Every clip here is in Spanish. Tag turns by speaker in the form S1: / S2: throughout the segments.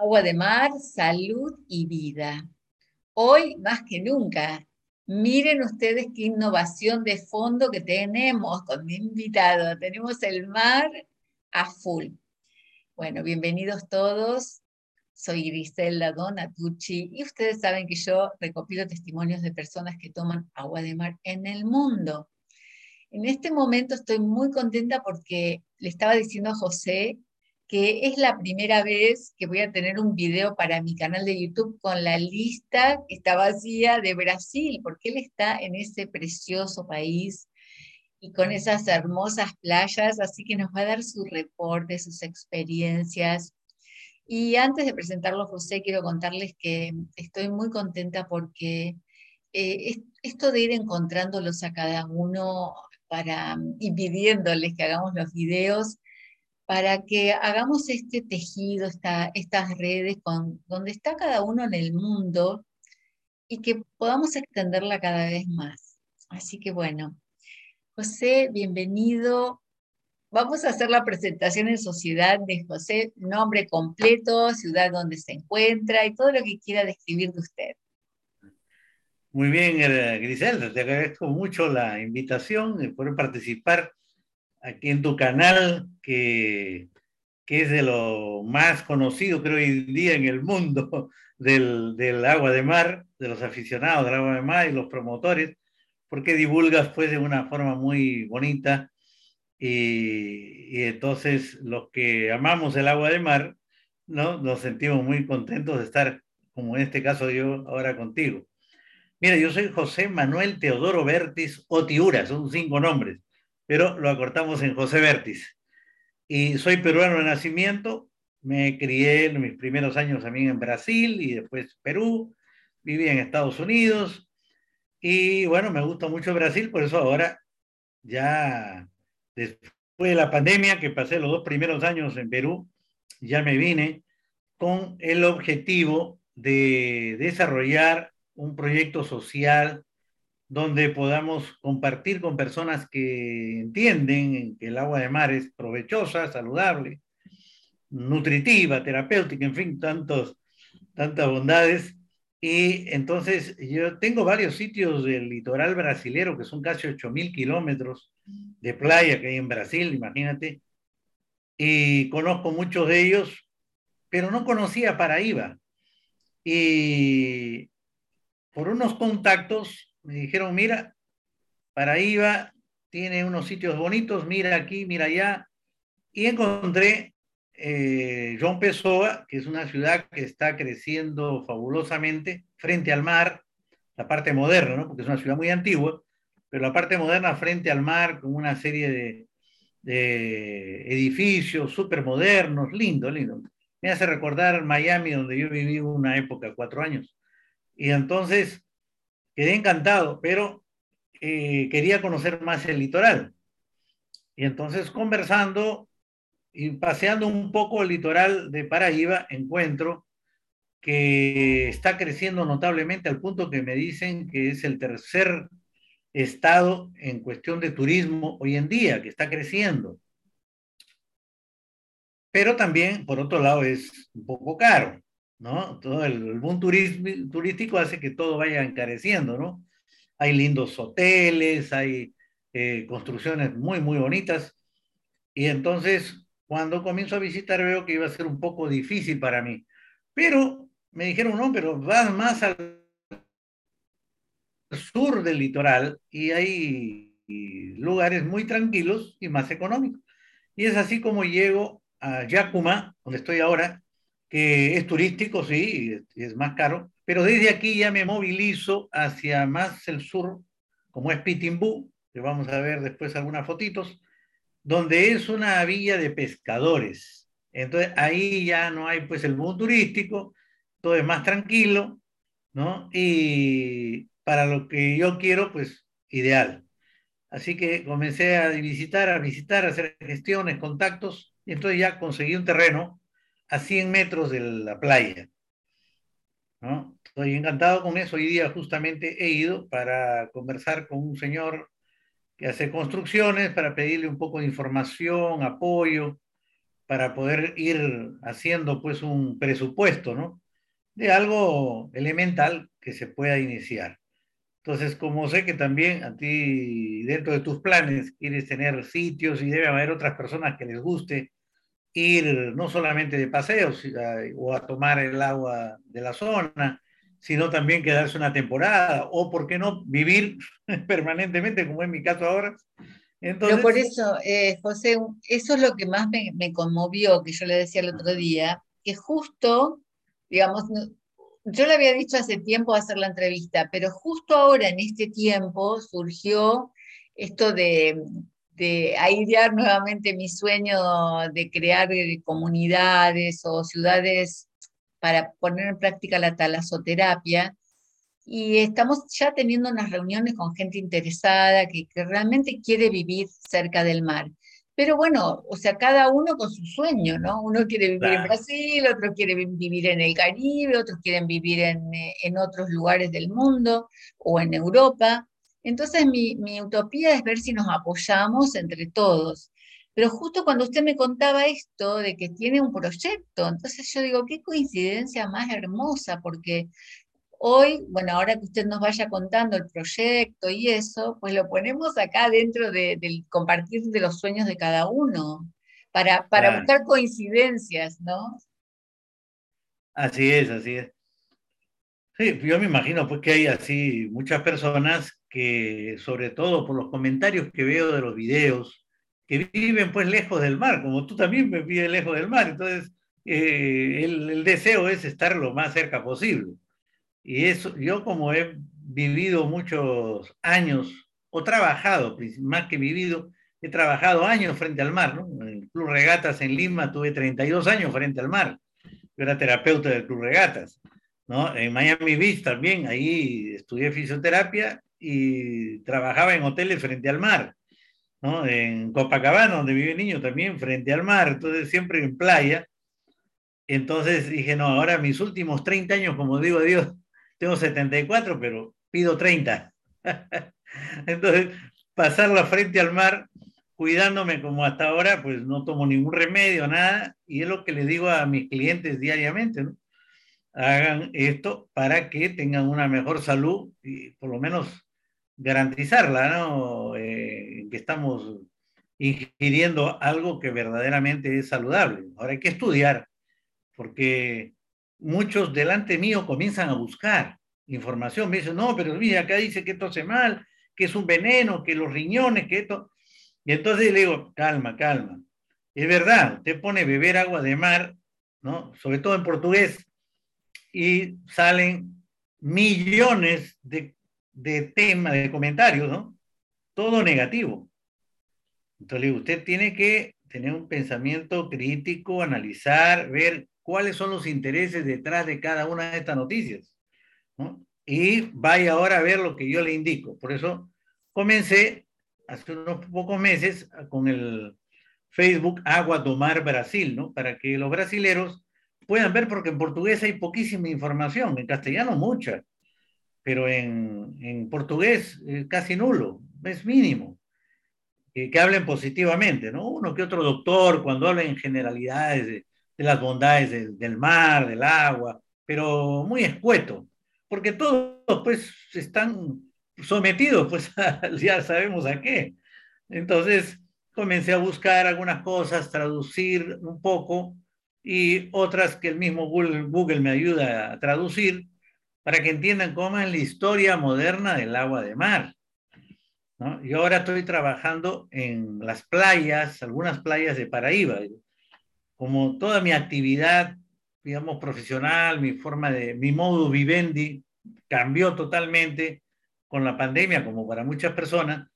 S1: Agua de mar, salud y vida. Hoy más que nunca, miren ustedes qué innovación de fondo que tenemos con mi invitado. Tenemos el mar a full. Bueno, bienvenidos todos. Soy Griselda Donatucci y ustedes saben que yo recopilo testimonios de personas que toman agua de mar en el mundo. En este momento estoy muy contenta porque le estaba diciendo a José que es la primera vez que voy a tener un video para mi canal de YouTube con la lista que está vacía de Brasil, porque él está en ese precioso país y con esas hermosas playas, así que nos va a dar su reporte, sus experiencias. Y antes de presentarlo, José, quiero contarles que estoy muy contenta porque eh, esto de ir encontrándolos a cada uno para, y pidiéndoles que hagamos los videos, para que hagamos este tejido, estas redes con, donde está cada uno en el mundo y que podamos extenderla cada vez más. Así que bueno, José, bienvenido. Vamos a hacer la presentación en sociedad de José, nombre completo, ciudad donde se encuentra y todo lo que quiera describir de usted.
S2: Muy bien, eh, Griselda, te agradezco mucho la invitación de poder participar aquí en tu canal, que, que es de lo más conocido, creo, hoy día en el mundo del, del, agua de mar, de los aficionados del agua de mar y los promotores, porque divulgas pues de una forma muy bonita y, y entonces los que amamos el agua de mar, ¿no? Nos sentimos muy contentos de estar, como en este caso yo, ahora contigo. Mira, yo soy José Manuel Teodoro Bertis Otiura, son cinco nombres pero lo acortamos en José Vértiz. Y soy peruano de nacimiento, me crié en mis primeros años también en Brasil y después Perú, viví en Estados Unidos y bueno, me gusta mucho Brasil, por eso ahora ya después de la pandemia que pasé los dos primeros años en Perú, ya me vine con el objetivo de desarrollar un proyecto social donde podamos compartir con personas que entienden que el agua de mar es provechosa, saludable, nutritiva, terapéutica, en fin, tantos, tantas bondades. Y entonces yo tengo varios sitios del litoral brasilero, que son casi 8.000 kilómetros de playa que hay en Brasil, imagínate. Y conozco muchos de ellos, pero no conocía Paraíba. Y por unos contactos me dijeron, mira, Paraíba tiene unos sitios bonitos, mira aquí, mira allá. Y encontré eh, John Pessoa, que es una ciudad que está creciendo fabulosamente frente al mar, la parte moderna, ¿no? porque es una ciudad muy antigua, pero la parte moderna frente al mar, con una serie de, de edificios súper modernos, lindo, lindo. Me hace recordar Miami, donde yo viví una época, cuatro años. Y entonces quedé encantado, pero eh, quería conocer más el litoral. Y entonces conversando y paseando un poco el litoral de Paraíba, encuentro que está creciendo notablemente al punto que me dicen que es el tercer estado en cuestión de turismo hoy en día, que está creciendo. Pero también, por otro lado, es un poco caro. ¿No? Todo el, boom turístico hace que todo vaya encareciendo, ¿no? Hay lindos hoteles, hay eh, construcciones muy, muy bonitas. Y entonces, cuando comienzo a visitar, veo que iba a ser un poco difícil para mí. Pero me dijeron, no, pero vas más al sur del litoral y hay lugares muy tranquilos y más económicos. Y es así como llego a Yacuma, donde estoy ahora, que es turístico, sí, es más caro, pero desde aquí ya me movilizo hacia más el sur, como es Pitimbú, que vamos a ver después algunas fotitos, donde es una villa de pescadores. Entonces ahí ya no hay pues el boom turístico, todo es más tranquilo, ¿no? Y para lo que yo quiero, pues ideal. Así que comencé a visitar, a visitar, a hacer gestiones, contactos, y entonces ya conseguí un terreno a 100 metros de la playa. ¿no? Estoy encantado con eso. Hoy día justamente he ido para conversar con un señor que hace construcciones, para pedirle un poco de información, apoyo, para poder ir haciendo pues un presupuesto, ¿no? De algo elemental que se pueda iniciar. Entonces, como sé que también a ti, dentro de tus planes, quieres tener sitios y debe haber otras personas que les guste ir no solamente de paseos o a tomar el agua de la zona, sino también quedarse una temporada o, ¿por qué no, vivir permanentemente, como en mi caso ahora.
S1: Entonces... Pero por eso, eh, José, eso es lo que más me, me, conmovió, que yo le decía el otro día, que justo, digamos, yo le había dicho hace tiempo hacer la entrevista, pero justo ahora, en este tiempo, surgió esto de, de airear nuevamente mi sueño de crear eh, comunidades o ciudades para poner en práctica la talasoterapia. Y estamos ya teniendo unas reuniones con gente interesada que, que realmente quiere vivir cerca del mar. Pero bueno, o sea, cada uno con su sueño, ¿no? Uno quiere vivir en Brasil, otro quiere vivir en el Caribe, otros quieren vivir en, eh, en otros lugares del mundo o en Europa. Entonces mi, mi, utopía es ver si nos apoyamos entre todos. Pero justo cuando usted me contaba esto de que tiene un proyecto, entonces yo digo, qué coincidencia más hermosa, porque hoy, bueno, ahora que usted nos vaya contando el proyecto y eso, pues lo ponemos acá dentro de, del compartir de los sueños de cada uno, para, para buscar coincidencias, ¿no?
S2: Así es, así es. Sí, yo me imagino pues que hay así muchas personas que, sobre todo por los comentarios que veo de los videos, que viven pues lejos del mar, como tú también vives lejos del mar, entonces eh, el, el, deseo es estar lo más cerca posible. Y eso, yo como he vivido muchos años, o trabajado, más que vivido, he trabajado años frente al mar, ¿no? En el Club Regatas en Lima tuve 32 años frente al mar. Yo era terapeuta del Club Regatas, ¿no? En Miami Beach también, ahí estudié fisioterapia y trabajaba en hoteles frente al mar, ¿no? En Copacabana, donde vive niño, también frente al mar, entonces siempre en playa. Entonces dije, no, ahora mis últimos 30 años, como digo Dios, tengo 74, pero pido 30. entonces, pasarla frente al mar, cuidándome como hasta ahora, pues no tomo ningún remedio, nada, y es lo que les digo a mis clientes diariamente, ¿no? Hagan esto para que tengan una mejor salud y por lo menos garantizarla, ¿no? Eh, que estamos ingiriendo algo que verdaderamente es saludable. Ahora hay que estudiar, porque muchos delante mío comienzan a buscar información. Me dicen, no, pero mira, acá dice que esto hace mal, que es un veneno, que los riñones, que esto. Y entonces le digo, calma, calma. Es verdad, usted pone beber agua de mar, ¿no? Sobre todo en portugués, y salen millones de de tema, de comentarios, ¿no? Todo negativo. Entonces, usted tiene que tener un pensamiento crítico, analizar, ver cuáles son los intereses detrás de cada una de estas noticias, ¿no? Y vaya ahora a ver lo que yo le indico. Por eso comencé hace unos pocos meses con el Facebook Agua Tomar Brasil, ¿no? Para que los brasileros puedan ver, porque en portugués hay poquísima información, en castellano mucha pero en, en portugués eh, casi nulo, es mínimo. Que, hablen positivamente, ¿no? Uno que otro doctor, cuando habla en generalidades de, de las bondades de, del mar, del agua, pero muy escueto, porque todos pues están sometidos, pues ya sabemos a qué. Entonces comencé a buscar algunas cosas, traducir un poco y otras que el mismo Google, Google me ayuda a traducir para que entiendan cómo es la historia moderna del agua de mar. ¿no? Yo ahora estoy trabajando en las playas, algunas playas de Paraíba. Como toda mi actividad, digamos, profesional, mi forma de, mi modo vivendi cambió totalmente con la pandemia, como para muchas personas.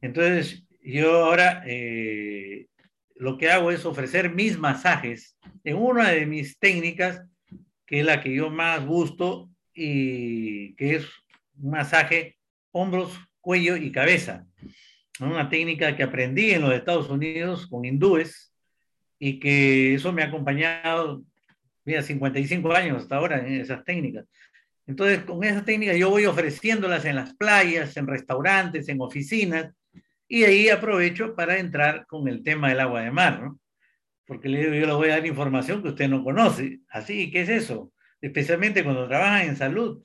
S2: Entonces, yo ahora eh, lo que hago es ofrecer mis masajes en una de mis técnicas, que es la que yo más gusto, y que es un masaje hombros, cuello y cabeza. Una técnica que aprendí en los Estados Unidos con hindúes y que eso me ha acompañado, mira, 55 años hasta ahora en esas técnicas. Entonces, con esa técnica yo voy ofreciéndolas en las playas, en restaurantes, en oficinas, y ahí aprovecho para entrar con el tema del agua de mar, ¿no? porque yo le voy a dar información que usted no conoce. Así, ¿qué es eso? Especialmente cuando trabajan en salud,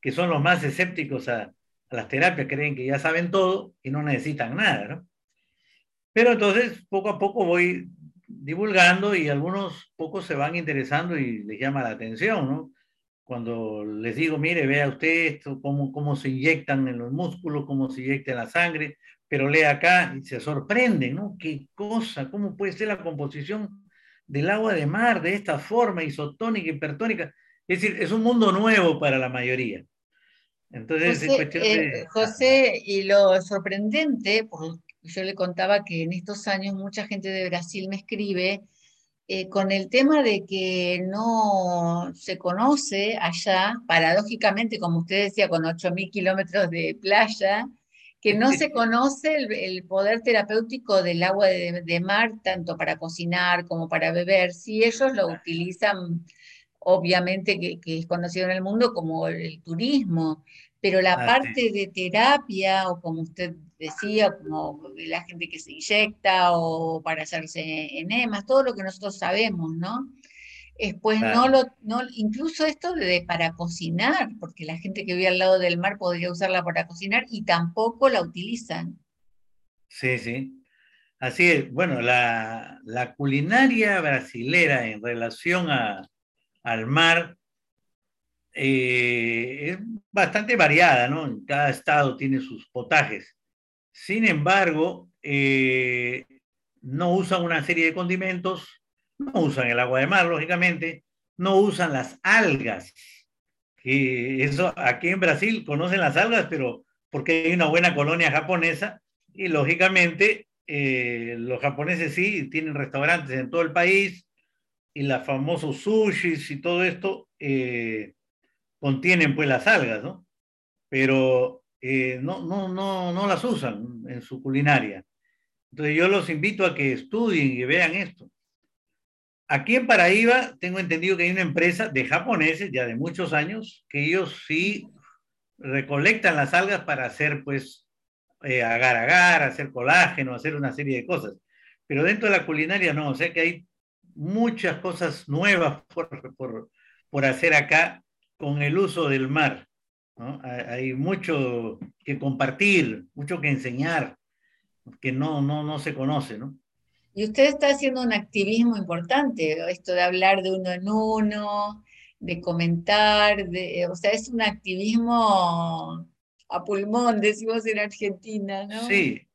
S2: que son los más escépticos a, las terapias, creen que ya saben todo y no necesitan nada, ¿no? Pero entonces, poco a poco voy divulgando y algunos pocos se van interesando y les llama la atención, ¿no? Cuando les digo, mire, vea usted esto, cómo, cómo se inyectan en los músculos, cómo se inyecta en la sangre, pero lee acá y se sorprende, ¿no? ¿Qué cosa? ¿Cómo puede ser la composición del agua de mar de esta forma isotónica, hipertónica? Es decir, es un mundo nuevo para la mayoría.
S1: Entonces, José, cuestión de... Eh, José, y lo sorprendente, porque yo le contaba que en estos años mucha gente de Brasil me escribe eh, con el tema de que no se conoce allá, paradójicamente, como usted decía, con 8.000 kilómetros de playa, que no se conoce el, poder terapéutico del agua de, mar, tanto para cocinar como para beber. Si ellos lo utilizan, obviamente que, es conocido en el mundo como el, turismo, pero la parte de terapia, o como usted decía, como la gente que se inyecta o para hacerse enemas, todo lo que nosotros sabemos, ¿no? pues no lo, no, incluso esto de para cocinar, porque la gente que vive al lado del mar podría usarla para cocinar y tampoco la utilizan.
S2: Sí, sí. Así es. Bueno, la, culinaria brasilera en relación a, al mar eh, es bastante variada, ¿no? Cada estado tiene sus potajes. Sin embargo, eh, no usan una serie de condimentos no usan el agua de mar, lógicamente, no usan las algas. Que eso aquí en Brasil conocen las algas, pero porque hay una buena colonia japonesa y lógicamente eh, los japoneses sí tienen restaurantes en todo el país y los famosos sushis y todo esto eh, contienen pues las algas, ¿no? Pero eh, no, no, no, no las usan en su culinaria. Entonces yo los invito a que estudien y vean esto. Aquí en Paraíba tengo entendido que hay una empresa de japoneses ya de muchos años que ellos sí recolectan las algas para hacer pues eh, agar agar, hacer colágeno, hacer una serie de cosas. Pero dentro de la culinaria no, o sea que hay muchas cosas nuevas por, por, por hacer acá con el uso del mar. ¿no? Hay mucho que compartir, mucho que enseñar, que no, no, no se conoce, ¿no?
S1: Y usted está haciendo un activismo importante, esto de hablar de uno en uno, de comentar, de, o sea, es un activismo a pulmón, decimos en Argentina, ¿no?
S2: Sí,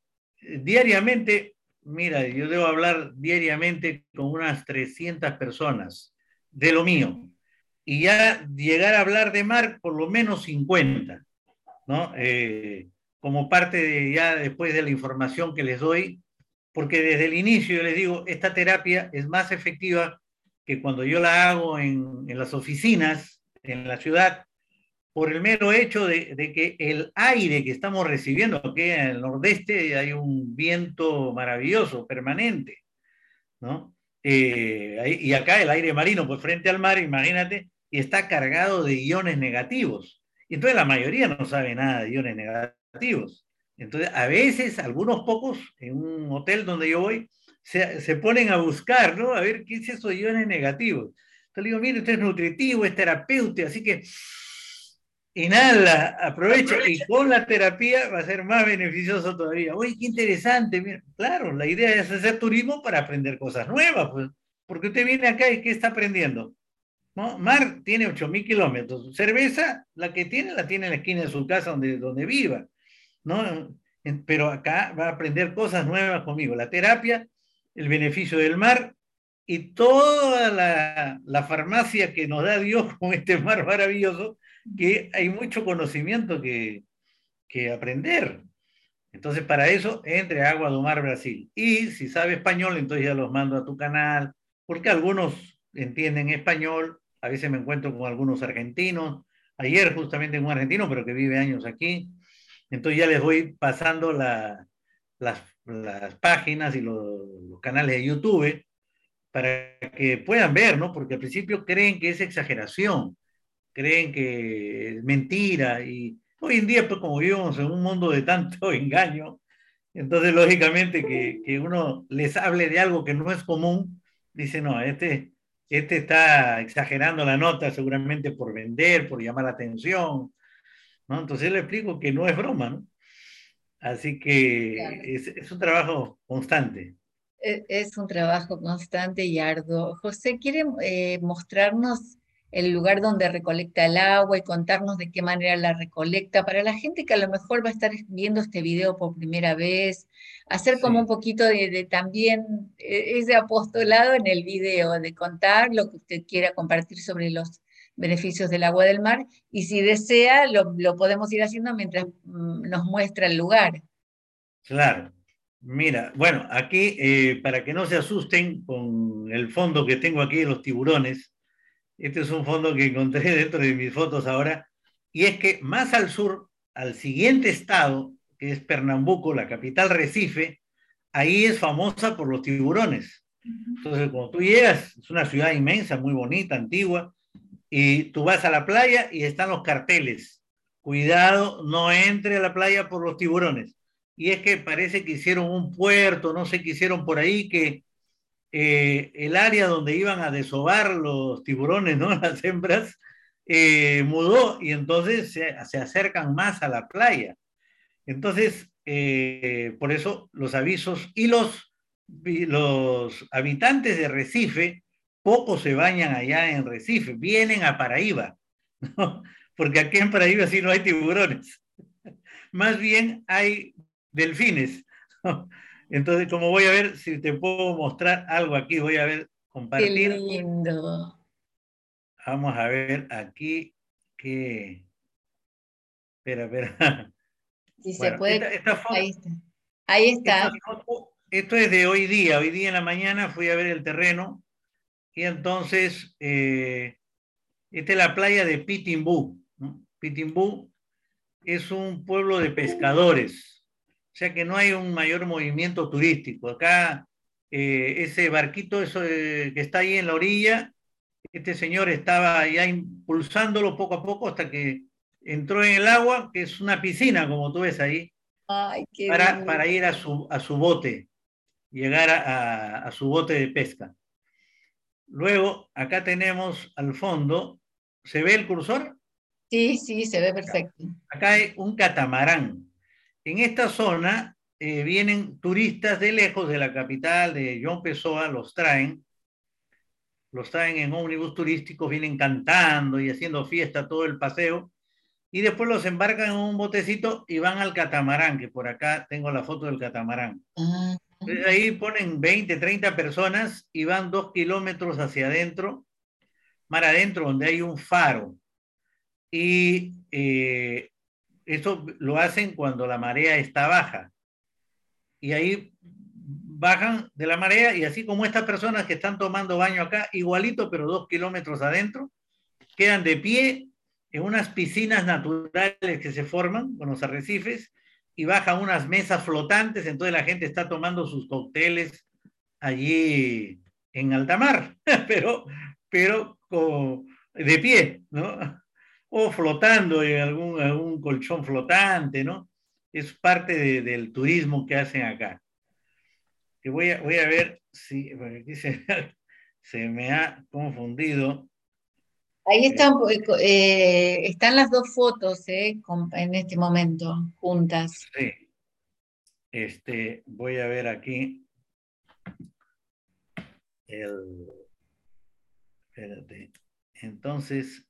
S2: diariamente, mira, yo debo hablar diariamente con unas 300 personas de lo mío, y ya llegar a hablar de mar por lo menos 50, ¿no? Eh, como parte de ya después de la información que les doy, porque desde el inicio yo les digo, esta terapia es más efectiva que cuando yo la hago en las oficinas, en la ciudad, por el mero hecho de, que el aire que estamos recibiendo, aquí en el nordeste hay un viento maravilloso, permanente, ¿no? Eh, y acá el aire marino, pues frente al mar, imagínate, y está cargado de iones negativos. Y entonces la mayoría no sabe nada de iones negativos. Entonces, a veces, algunos pocos, en un hotel donde yo voy, se, ponen a buscar, ¿no? A ver qué es esos iones negativos. Entonces le digo, mire, usted es nutritivo, es terapeuta, así que inhala, aprovecha, aprovecha, y con la terapia va a ser más beneficioso todavía. Oye, qué interesante. Mira, claro, la idea es hacer turismo para aprender cosas nuevas, pues, porque usted viene acá y ¿qué está aprendiendo? ¿No? Mar tiene 8.000 kilómetros. Cerveza, la que tiene, la tiene en la esquina de su casa donde, donde viva. ¿no? Pero acá va a aprender cosas nuevas conmigo. La terapia, el beneficio del mar y toda la, la farmacia que nos da Dios con este mar maravilloso, que hay mucho conocimiento que, que aprender. Entonces, para eso, entre Agua do Mar Brasil. Y si sabe español, entonces ya los mando a tu canal, porque algunos entienden español, a veces me encuentro con algunos argentinos. Ayer justamente un argentino, pero que vive años aquí. Entonces ya les voy pasando las, páginas y los, canales de YouTube para que puedan ver, ¿no? Porque al principio creen que es exageración, creen que es mentira y hoy en día, pues como vivimos en un mundo de tanto engaño, entonces lógicamente que, que uno les hable de algo que no es común, dice, no, este, este está exagerando la nota seguramente por vender, por llamar la atención, ¿no? Entonces le explico que no es broma, ¿no? Así que es, un trabajo constante.
S1: E, es, un trabajo constante y arduo. José, ¿quiere eh, mostrarnos el lugar donde recolecta el agua y contarnos de qué manera la recolecta, para la gente que a lo mejor va a estar viendo este video por primera vez, hacer como un poquito de, también e, ese apostolado en el video, de contar lo que usted quiera compartir sobre los beneficios del agua del mar, y si desea, lo, podemos ir haciendo mientras mm, nos muestra el lugar.
S2: Claro. Mira, bueno, aquí, eh, para que no se asusten con el fondo que tengo aquí de los tiburones, este es un fondo que encontré dentro de mis fotos ahora. Y es que más al sur, al siguiente estado, que es Pernambuco, la capital Recife, ahí es famosa por los tiburones. Entonces, cuando tú llegas, es una ciudad inmensa, muy bonita, antigua, y tú vas a la playa y están los carteles. Cuidado, no entre a la playa por los tiburones. Y es que parece que hicieron un puerto, no sé qué hicieron por ahí, que eh, el área donde iban a desovar los tiburones, ¿no? Las hembras, eh, mudó y entonces se, acercan más a la playa. Entonces, eh, por eso los avisos y los, los habitantes de Recife, pocos se bañan allá en Recife, vienen a Paraíba, ¿no? porque aquí en Paraíba sí no hay tiburones, más bien hay delfines. Entonces, como voy a ver si te puedo mostrar algo aquí, voy a ver, compartir.
S1: Qué lindo.
S2: Vamos a ver aquí que... Espera, espera.
S1: Si se puede. Ahí está. Ahí está.
S2: esto es de hoy día. Hoy día en la mañana fui a ver el terreno y entonces eh, esta es la playa de Pitimbú. Pitimbú es un pueblo de pescadores o sea que no hay un mayor movimiento turístico. Acá, eh, ese barquito eso, eh, que está ahí en la orilla, este señor estaba ya impulsándolo poco a poco hasta que entró en el agua, que es una piscina, como tú ves ahí, para, para, ir a su, a su bote, llegar a, a su bote de pesca. Luego, acá tenemos al fondo, ¿se ve el cursor?
S1: Sí, sí, se ve perfecto.
S2: Acá hay un catamarán en esta zona eh, vienen turistas de lejos de la capital de John Pessoa, los traen, los traen en ómnibus turísticos, vienen cantando y haciendo fiesta todo el paseo, y después los embarcan en un botecito y van al catamarán, que por acá tengo la foto del catamarán. ahí ponen 20, 30 personas y van dos kilómetros hacia adentro, mar adentro, donde hay un faro. Y eh, eso lo hacen cuando la marea está baja. Y ahí bajan de la marea y así como estas personas que están tomando baño acá, igualito, pero dos kilómetros adentro, quedan de pie en unas piscinas naturales que se forman con los arrecifes y bajan unas mesas flotantes, entonces la gente está tomando sus cócteles allí en alta mar, pero, pero de pie, ¿no? O flotando en algún, algún colchón flotante, ¿no? Es parte del turismo que hacen acá. Que voy, a, voy a ver si, aquí se, se me ha confundido.
S1: Ahí están, eh, están las dos fotos eh, en este momento, juntas.
S2: Sí. Este, voy a ver aquí el... Espérate. Entonces,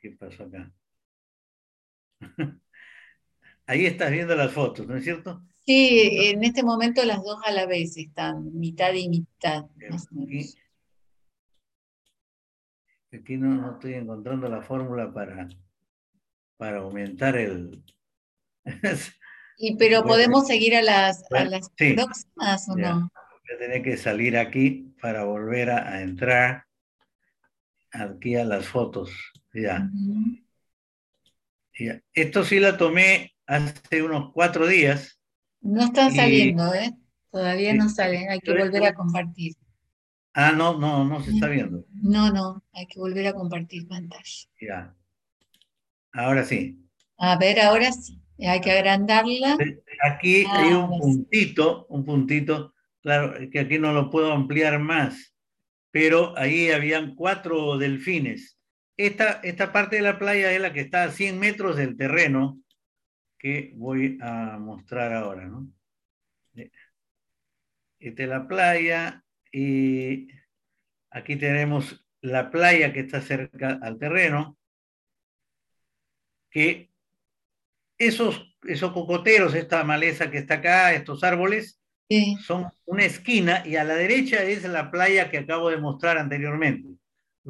S2: ¿Qué pasó acá? Ahí estás viendo las fotos, ¿no es cierto?
S1: Sí, en este momento las dos a la vez están, mitad y mitad.
S2: Aquí, no, estoy encontrando la fórmula para, para aumentar el...
S1: y pero podemos seguir a las, las próximas o no?
S2: Voy a tener que salir aquí para volver a entrar aquí a las fotos. Ya. Esto sí la tomé hace unos cuatro días.
S1: No están saliendo, ¿eh? Todavía no salen, hay que volver a compartir.
S2: Ah, no, no, no se está viendo.
S1: No, no, hay que volver a compartir pantalla.
S2: Ya. Ahora sí.
S1: A ver, ahora sí. Hay que agrandarla.
S2: Aquí ah, hay un puntito, un puntito, claro, que aquí no lo puedo ampliar más, pero ahí habían cuatro delfines. Esta, esta parte de la playa es la que está a 100 metros del terreno que voy a mostrar ahora, ¿no? Esta es la playa y aquí tenemos la playa que está cerca al terreno, que esos, esos cocoteros, esta maleza que está acá, estos árboles, son una esquina y a la derecha es la playa que acabo de mostrar anteriormente,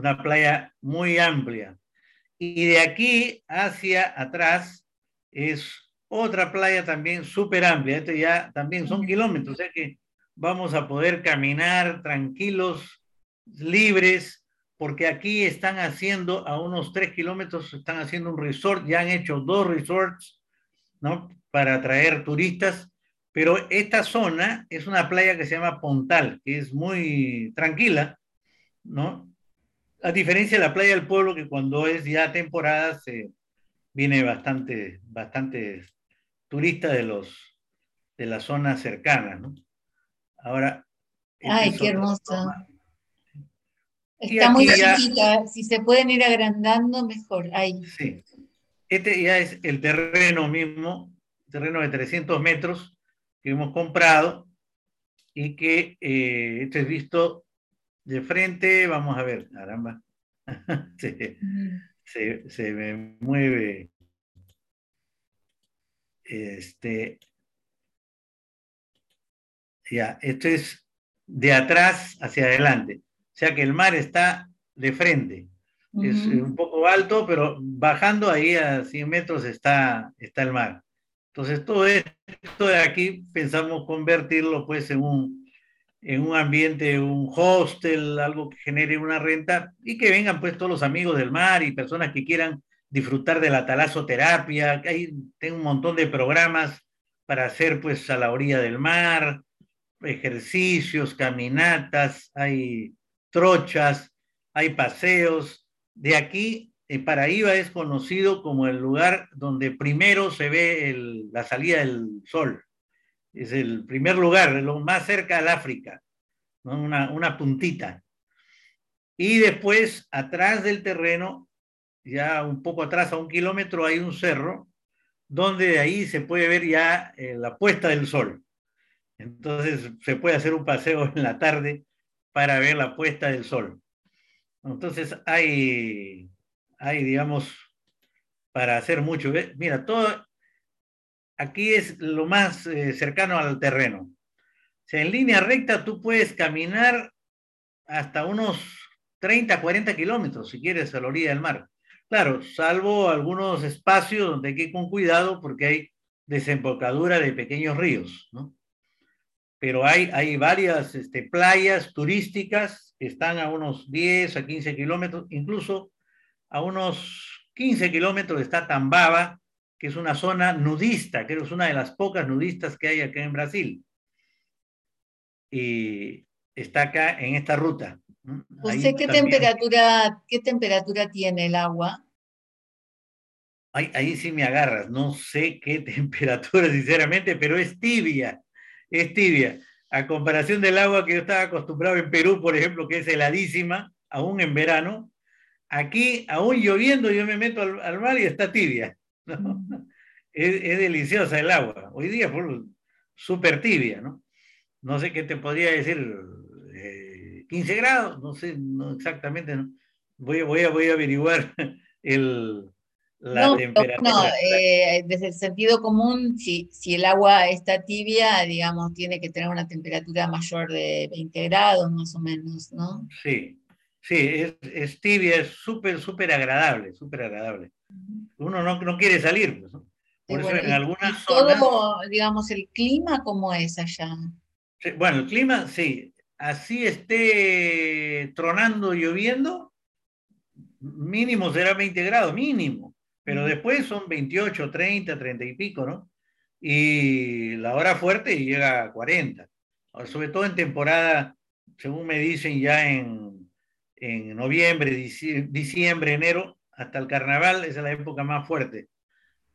S2: una playa muy amplia. Y de aquí hacia atrás es otra playa también súper amplia. Esto ya también son kilómetros, o sea que vamos a poder caminar tranquilos, libres, porque aquí están haciendo a unos tres kilómetros, están haciendo un resort, ya han hecho dos resorts, ¿no? Para atraer turistas, pero esta zona es una playa que se llama Pontal, que es muy tranquila, ¿no? A diferencia de la playa del pueblo, que cuando es ya temporada se viene bastante, bastante turista de los de las zonas cercanas, ¿no? Ahora.
S1: Ay, este qué hermoso. Está muy chiquita. Si se pueden ir agrandando, mejor. Ahí.
S2: Sí. Este ya es el terreno mismo, terreno de 300 metros que hemos comprado y que eh, este es visto de frente. Vamos a ver, caramba. se, se, se me mueve. Este, ya, esto es de atrás hacia adelante. O sea que el mar está de frente. Es un poco alto, pero bajando ahí a 100 metros está, está el mar. Entonces, todo esto de aquí pensamos convertirlo pues en un, en un ambiente, un hostel, algo que genere una renta y que vengan pues todos los amigos del mar y personas que quieran disfrutar de la talasoterapia. Hay, tengo un montón de programas para hacer pues a la orilla del mar, ejercicios, caminatas, hay trochas, hay paseos. De aquí, Paraíba es conocido como el lugar donde primero se ve la salida del sol. Es el primer lugar, lo más cerca al África, una, una puntita. Y después, atrás del terreno, ya un poco atrás, a un kilómetro, hay un cerro, donde de ahí se puede ver ya eh, la puesta del sol. Entonces se puede hacer un paseo en la tarde para ver la puesta del sol. Entonces hay, hay digamos, para hacer mucho. Mira, todo aquí es lo más eh, cercano al terreno. O en línea recta tú puedes caminar hasta unos 30, 40 kilómetros si quieres a la orilla del mar. Claro, salvo algunos espacios donde hay que ir con cuidado porque hay desembocadura de pequeños ríos, pero hay, hay varias este, playas turísticas que están a unos 10 a 15 kilómetros, incluso a unos 15 kilómetros está Tambaba, que es una zona nudista, que es una de las pocas nudistas que hay acá en Brasil. Y está acá en esta ruta.
S1: ¿Usted qué temperatura, qué temperatura tiene el agua?
S2: Ahí, ahí sí me agarras, no sé qué temperatura, sinceramente, pero es tibia es tibia. A comparación del agua que yo estaba acostumbrado en Perú, por ejemplo, que es heladísima, aún en verano, aquí, aún lloviendo, yo me meto al, mar y está tibia. Es, deliciosa el agua. Hoy día fue súper tibia, ¿no? No sé qué te podría decir, 15 eh, grados, no sé no exactamente. Voy, voy, a, voy a averiguar el,
S1: no, No, eh, desde el sentido común, si, si, el agua está tibia, digamos, tiene que tener una temperatura mayor de 20 grados más o menos, ¿no?
S2: Sí, sí, es, es tibia, es súper, súper agradable, súper agradable. Uno no, no quiere salir, pues,
S1: Por eso en algunas zonas... Todo, digamos, el clima, ¿cómo es allá?
S2: bueno, el clima, sí, así esté tronando, lloviendo, mínimo será 20 grados, mínimo pero después son 28, 30, 30 y pico, ¿no? Y la hora fuerte llega a 40, sobre todo en temporada, según me dicen, ya en, en noviembre, diciembre, enero, hasta el carnaval, es la época más fuerte.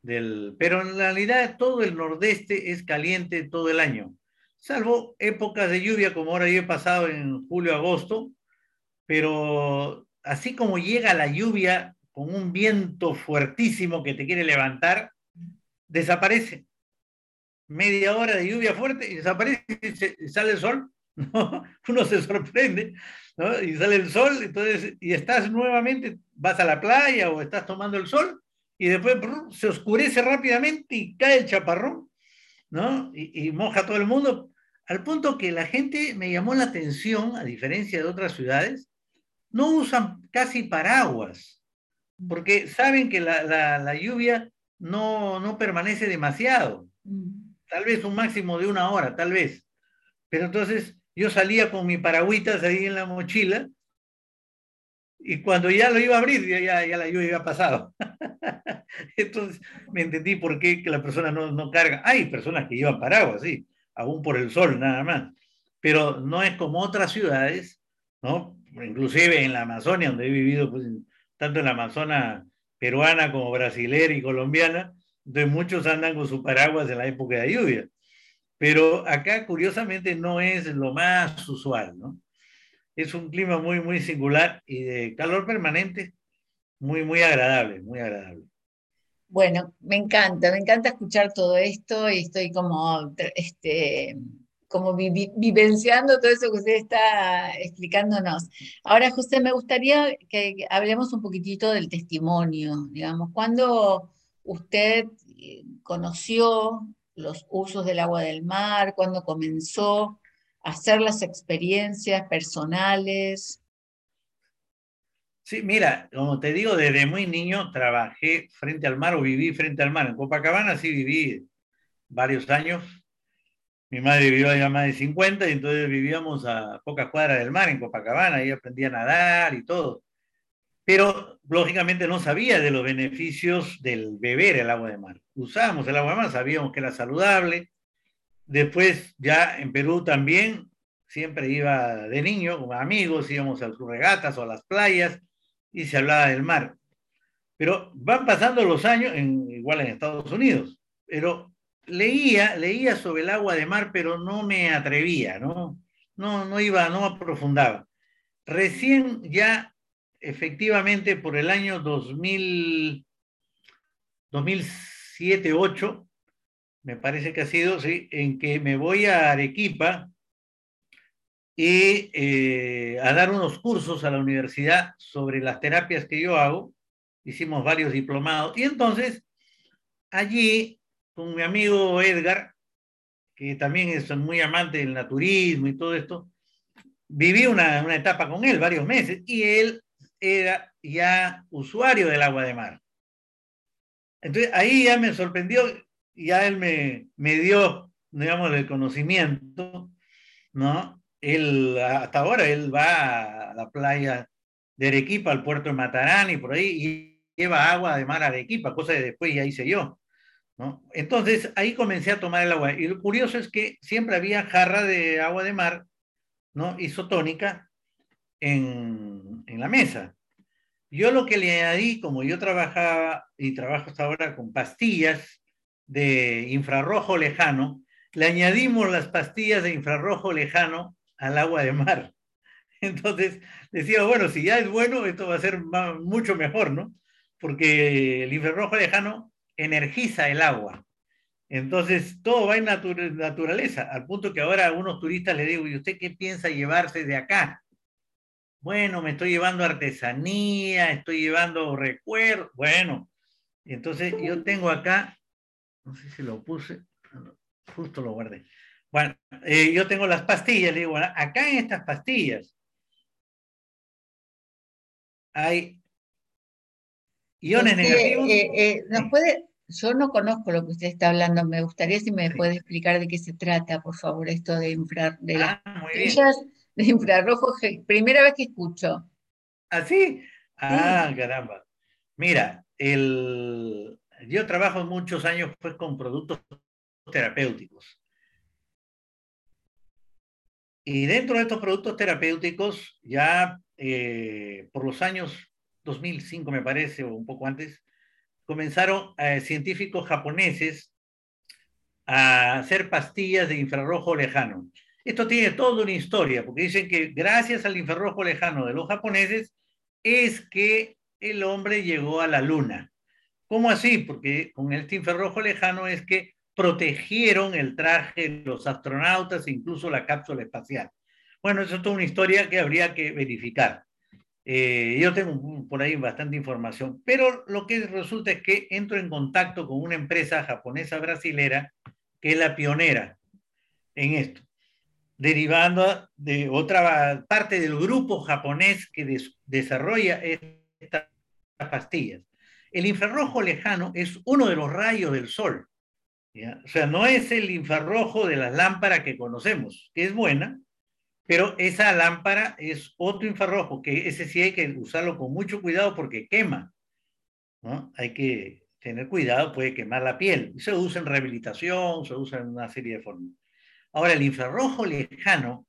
S2: Pero en realidad todo el nordeste es caliente todo el año, salvo épocas de lluvia como ahora yo he pasado en julio-agosto, pero así como llega la lluvia con un viento fuertísimo que te quiere levantar, desaparece. Media hora de lluvia fuerte y desaparece y sale el sol. Uno se sorprende, ¿no? Y sale el sol, entonces, y estás nuevamente, vas a la playa o estás tomando el sol, y después se oscurece rápidamente y cae el chaparrón, ¿no? Y, y moja todo el mundo, al punto que la gente me llamó la atención, a diferencia de otras ciudades, no usan casi paraguas, porque saben que la, la, la lluvia no, no permanece demasiado, tal vez un máximo de una hora, tal vez. Pero entonces yo salía con mi paragüitas ahí en la mochila y cuando ya lo iba a abrir, ya, ya la lluvia había pasado. Entonces me entendí por qué que la persona no, no carga. Hay personas que llevan paraguas, sí, aún por el sol nada más, pero no es como otras ciudades, ¿no? Inclusive en la Amazonia, donde he vivido, pues, tanto en la Amazona peruana como brasilera y colombiana, donde muchos andan con su paraguas en la época de lluvia. Pero acá, curiosamente, no es lo más usual, ¿no? Es un clima muy, muy singular y de calor permanente, muy, muy agradable, muy agradable.
S1: Bueno, me encanta, me encanta escuchar todo esto y estoy como, este, como vivenciando todo eso que usted está explicándonos. Ahora, José, me gustaría que hablemos un poquitito del testimonio, digamos, cuando usted eh, conoció los usos del agua del mar, cuando comenzó a hacer las experiencias personales.
S2: Sí, mira, como te digo, desde muy niño trabajé frente al mar o viví frente al mar. En Copacabana sí viví varios años. Mi madre vivió allá más de 50 y entonces vivíamos a pocas cuadras del mar en Copacabana y aprendí a nadar y todo. Pero lógicamente no sabía de los beneficios del beber el agua de mar. Usábamos el agua de mar, sabíamos que era saludable. Después ya en Perú también, siempre iba de niño con amigos, íbamos a sus regatas o a las playas y se hablaba del mar. Pero van pasando los años, en, igual en Estados Unidos, pero leía, leía sobre el agua de mar, pero no me atrevía, ¿no? No, no iba, no aprofundaba. Recién ya efectivamente por el año 2000, 2007-2008, me parece que ha sido, sí, en que me voy a Arequipa y eh, a dar unos cursos a la universidad sobre las terapias que yo hago. Hicimos varios diplomados. Y entonces, allí, con mi amigo Edgar, que también es muy amante del naturismo y todo esto, viví una, una etapa con él, varios meses, y él era ya usuario del agua de mar. Entonces ahí ya me sorprendió, ya él me, me dio, digamos, el conocimiento, ¿no? Él, hasta ahora, él va a la playa de Arequipa, al puerto de Matarán y por ahí, y lleva agua de mar a Arequipa, cosa que después ya hice yo. ¿no? Entonces ahí comencé a tomar el agua. Y lo curioso es que siempre había jarra de agua de mar, ¿no? Isotónica en, en la mesa. Yo lo que le añadí, como yo trabajaba y trabajo hasta ahora con pastillas de infrarrojo lejano, le añadimos las pastillas de infrarrojo lejano al agua de mar. Entonces decía, bueno, si ya es bueno, esto va a ser mucho mejor, ¿no? Porque el infrarrojo lejano energiza el agua. Entonces, todo va en naturaleza, al punto que ahora a unos turistas le digo, ¿y usted qué piensa llevarse de acá? Bueno, me estoy llevando artesanía, estoy llevando recuerdos. Bueno, entonces yo tengo acá, no sé si lo puse, justo lo guardé. Bueno, eh, yo tengo las pastillas, le digo, acá en estas pastillas hay iones negativos.
S1: Eh, eh, ¿Nos puede, yo no conozco lo que usted está hablando, me gustaría si me puede explicar de qué se trata, por favor, esto de infrar, de las
S2: ah,
S1: pastillas de infrarrojo, primera vez que escucho.
S2: ¿Ah, sí? Ah, caramba. Mira, el, yo trabajo muchos años pues, con productos terapéuticos. Y dentro de estos productos terapéuticos, ya eh, por los años 2005 me parece, o un poco antes, comenzaron eh, científicos japoneses a hacer pastillas de infrarrojo lejano. Esto tiene toda una historia, porque dicen que gracias al infrarrojo lejano de los japoneses es que el hombre llegó a la luna. ¿Cómo así? Porque con este infrarrojo lejano es que protegieron el traje de los astronautas incluso la cápsula espacial. Bueno, eso es toda una historia que habría que verificar. Eh, yo tengo por ahí bastante información, pero lo que resulta es que entro en contacto con una empresa japonesa brasilera que es la pionera en esto, derivando de otra parte del grupo japonés que desarrolla estas pastillas. El infrarrojo lejano es uno de los rayos del sol. O sea, no es el infrarrojo de las lámparas que conocemos, que es buena, pero esa lámpara es otro infrarrojo, que ese sí hay que usarlo con mucho cuidado porque quema. Hay que tener cuidado, puede quemar la piel. Se usa en rehabilitación, se usa en una serie de formas. Ahora, el infrarrojo lejano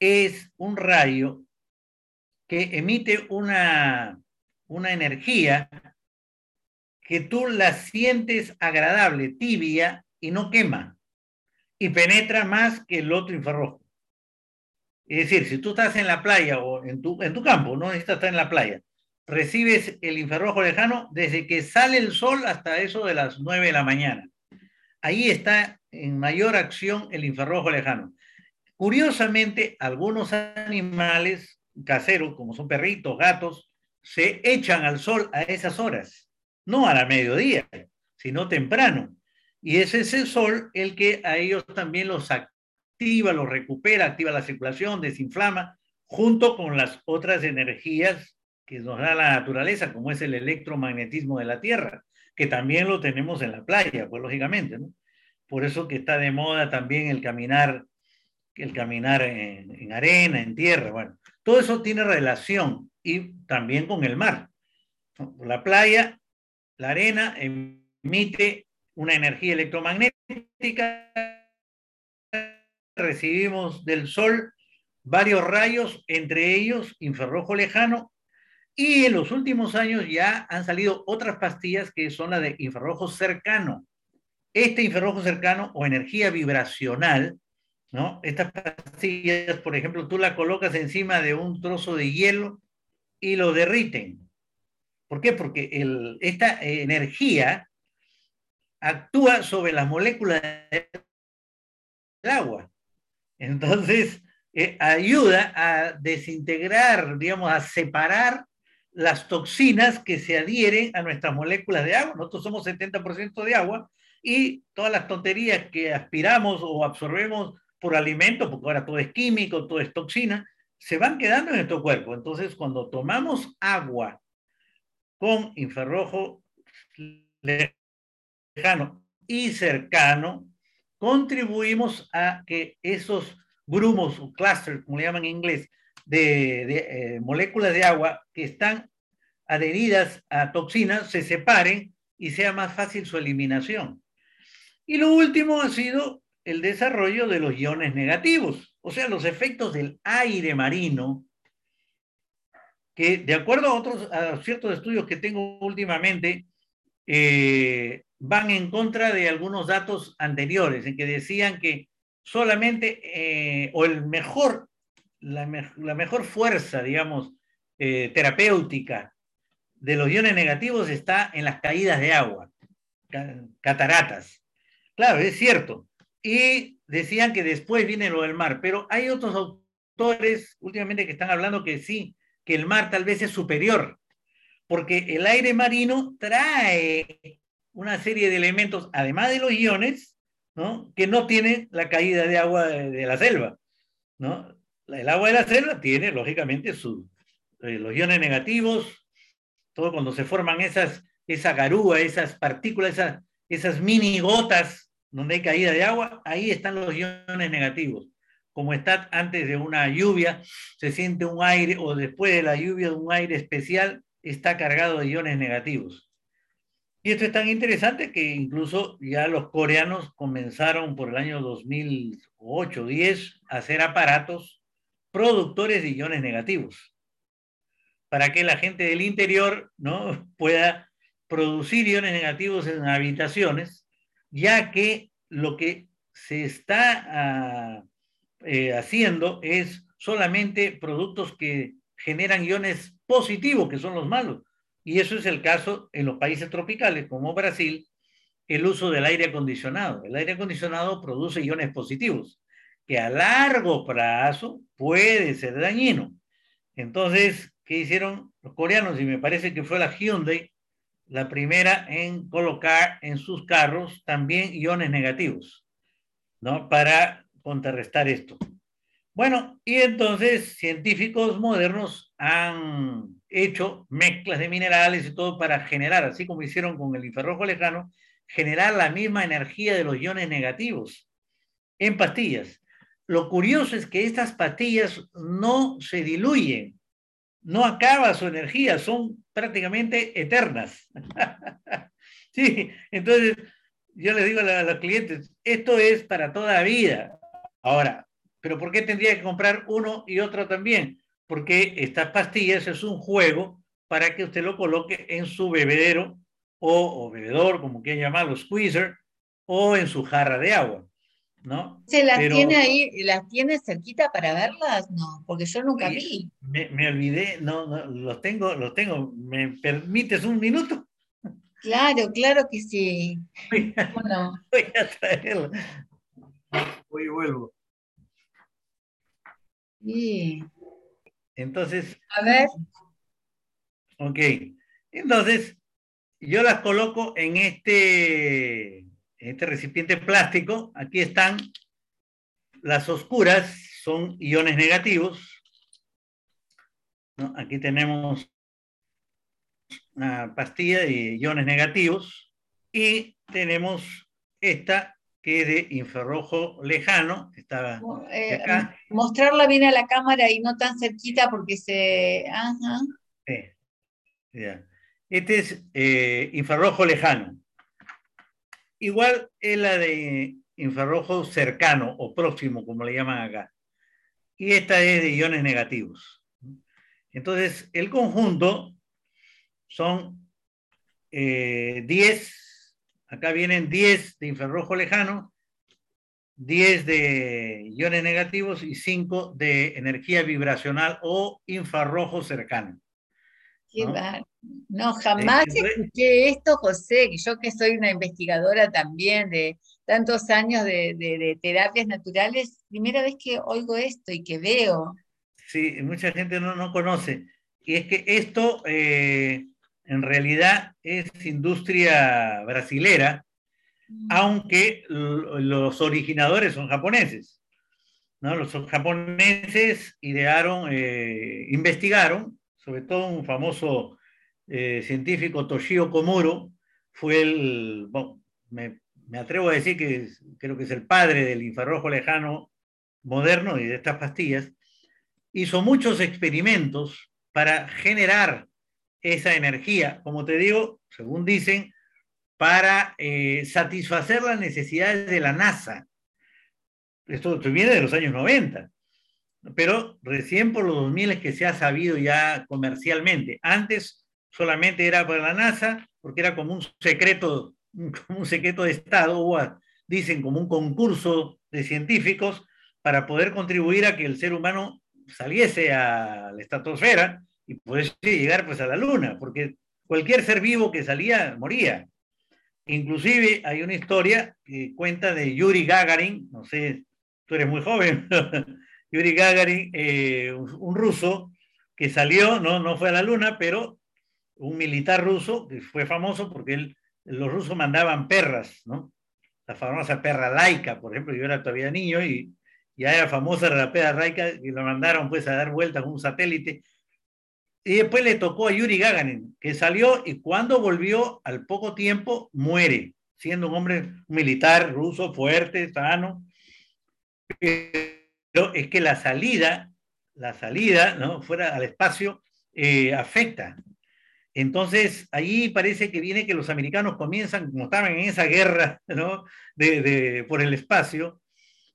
S2: es un rayo que emite una, una energía que tú la sientes agradable, tibia y no quema. Y penetra más que el otro infrarrojo. Es decir, si tú estás en la playa o en tu, en tu campo, no necesitas estar en la playa, recibes el infrarrojo lejano desde que sale el sol hasta eso de las 9 de la mañana. Ahí está en mayor acción el infrarrojo lejano. Curiosamente, algunos animales caseros, como son perritos, gatos, se echan al sol a esas horas, no a la mediodía, sino temprano. Y es ese sol el que a ellos también los activa, lo recupera, activa la circulación, desinflama, junto con las otras energías que nos da la naturaleza, como es el electromagnetismo de la Tierra, que también lo tenemos en la playa, pues lógicamente, ¿no? Por eso que está de moda también el caminar, el caminar en, en arena, en tierra, bueno, todo eso tiene relación y también con el mar. La playa, la arena emite una energía electromagnética recibimos del Sol varios rayos, entre ellos infrarrojo lejano, y en los últimos años ya han salido otras pastillas que son las de infrarrojo cercano. Este infrarrojo cercano o energía vibracional, ¿no? Estas pastillas, por ejemplo, tú la colocas encima de un trozo de hielo y lo derriten. ¿Por qué? Porque esta energía actúa sobre las moléculas del agua. Entonces, eh, ayuda a desintegrar, digamos, a separar las toxinas que se adhieren a nuestras moléculas de agua. Nosotros somos 70% de agua y todas las tonterías que aspiramos o absorbemos por alimentos, porque ahora todo es químico, todo es toxina, se van quedando en nuestro cuerpo. Entonces, cuando tomamos agua con infrarrojo lejano y cercano, contribuimos a que esos grumos o clusters, como le llaman en inglés, de, eh, moléculas de agua que están adheridas a toxinas se separen y sea más fácil su eliminación. Y lo último ha sido el desarrollo de los iones negativos, o sea, los efectos del aire marino, que de acuerdo a otros ciertos estudios que tengo últimamente, eh, van en contra de algunos datos anteriores, en que decían que solamente, eh, o el mejor, la, mejor fuerza, digamos, eh, terapéutica de los iones negativos está en las caídas de agua, cataratas. Claro, es cierto. Y decían que después viene lo del mar, pero hay otros autores últimamente que están hablando que sí, que el mar tal vez es superior, porque el aire marino trae una serie de elementos, además de los iones, ¿no? que no tienen la caída de agua de, la selva. ¿no? El agua de la selva tiene, lógicamente, su, eh, los iones negativos, todo cuando se forman esas, esa garúa, esas partículas, esas, esas mini gotas donde hay caída de agua, ahí están los iones negativos. Como está antes de una lluvia, se siente un aire, o después de la lluvia, un aire especial, está cargado de iones negativos. Y esto es tan interesante que incluso ya los coreanos comenzaron por el año 2008-10 a hacer aparatos productores de iones negativos para que la gente del interior ¿no? pueda producir iones negativos en habitaciones, ya que lo que se está ah, eh, haciendo es solamente productos que generan iones positivos, que son los malos. Y eso es el caso en los países tropicales, como Brasil, el uso del aire acondicionado. El aire acondicionado produce iones positivos, que a largo plazo puede ser dañino. Entonces, ¿qué hicieron los coreanos? Y me parece que fue la Hyundai la primera en colocar en sus carros también iones negativos, ¿no? Para contrarrestar esto. Bueno, y entonces científicos modernos han hecho mezclas de minerales y todo para generar, así como hicieron con el infrarrojo lejano, generar la misma energía de los iones negativos en pastillas. Lo curioso es que estas pastillas no se diluyen, no acaba su energía, son prácticamente eternas. sí, entonces yo les digo a los clientes, esto es para toda la vida. Ahora, ¿pero por qué tendría que comprar uno y otro también? Porque estas pastillas es un juego para que usted lo coloque en su bebedero o, bebedor, como quieran llamarlo, squeezer, o en su jarra de agua. ¿No?
S1: ¿Se las tiene ahí, las tiene cerquita para verlas? No, porque yo nunca vi.
S2: Me, olvidé, no, no, los tengo, los tengo. ¿Me permites un minuto?
S1: Claro, claro que sí.
S2: Voy a, bueno. voy a traerlo. Voy y vuelvo.
S1: Sí.
S2: Entonces.
S1: A ver.
S2: Ok. Entonces, yo las coloco en este, este recipiente plástico. Aquí están las oscuras, son iones negativos. Aquí tenemos una pastilla de iones negativos y tenemos esta que es de infrarrojo lejano. Estaba
S1: eh. Mostrarla bien a la cámara y no tan cerquita porque se... Ajá.
S2: Sí. Este es eh, infrarrojo lejano. Igual es la de infrarrojo cercano o próximo, como le llaman acá. Y esta es de iones negativos. Entonces, el conjunto son 10, eh, acá vienen 10 de infrarrojo lejano, 10 de iones negativos y 5 de energía vibracional o infrarrojo cercano.
S1: ¿No? jamás escuché esto, José, yo que soy una investigadora también de tantos años de, terapias naturales, primera vez que oigo esto y que veo.
S2: Sí, mucha gente no, no conoce. Y es que esto eh, en realidad es industria brasilera, mm. aunque los originadores son japoneses. ¿no? Los japoneses idearon, eh, investigaron sobre todo un famoso eh, científico, Toshio Komuro, fue el, bueno, me, atrevo a decir que creo que es el padre del infrarrojo lejano moderno y de estas pastillas, hizo muchos experimentos para generar esa energía, como te digo, según dicen, para eh, satisfacer las necesidades de la NASA. Esto, esto viene de los años 90 pero recién por los 2000 es que se ha sabido ya comercialmente. Antes solamente era para la NASA, porque era como un secreto, como un secreto de Estado, o dicen como un concurso de científicos para poder contribuir a que el ser humano saliese a la estratosfera y pudiese llegar pues a la luna, porque cualquier ser vivo que salía moría. Inclusive hay una historia que cuenta de Yuri Gagarin, no sé, tú eres muy joven, Yuri Gagarin, eh, un ruso que salió, no, no fue a la luna, pero un militar ruso que fue famoso porque él, los rusos mandaban perras, ¿no? La famosa perra laica, por ejemplo, yo era todavía niño y ya era famosa la perra laica y lo mandaron pues a dar vueltas con un satélite. Y después le tocó a Yuri Gagarin, que salió y cuando volvió al poco tiempo muere, siendo un hombre militar ruso fuerte, sano es que la salida, la salida, ¿no? Fuera al espacio, eh, afecta. Entonces, ahí parece que viene que los americanos comienzan, como estaban en esa guerra, ¿no? De, por el espacio,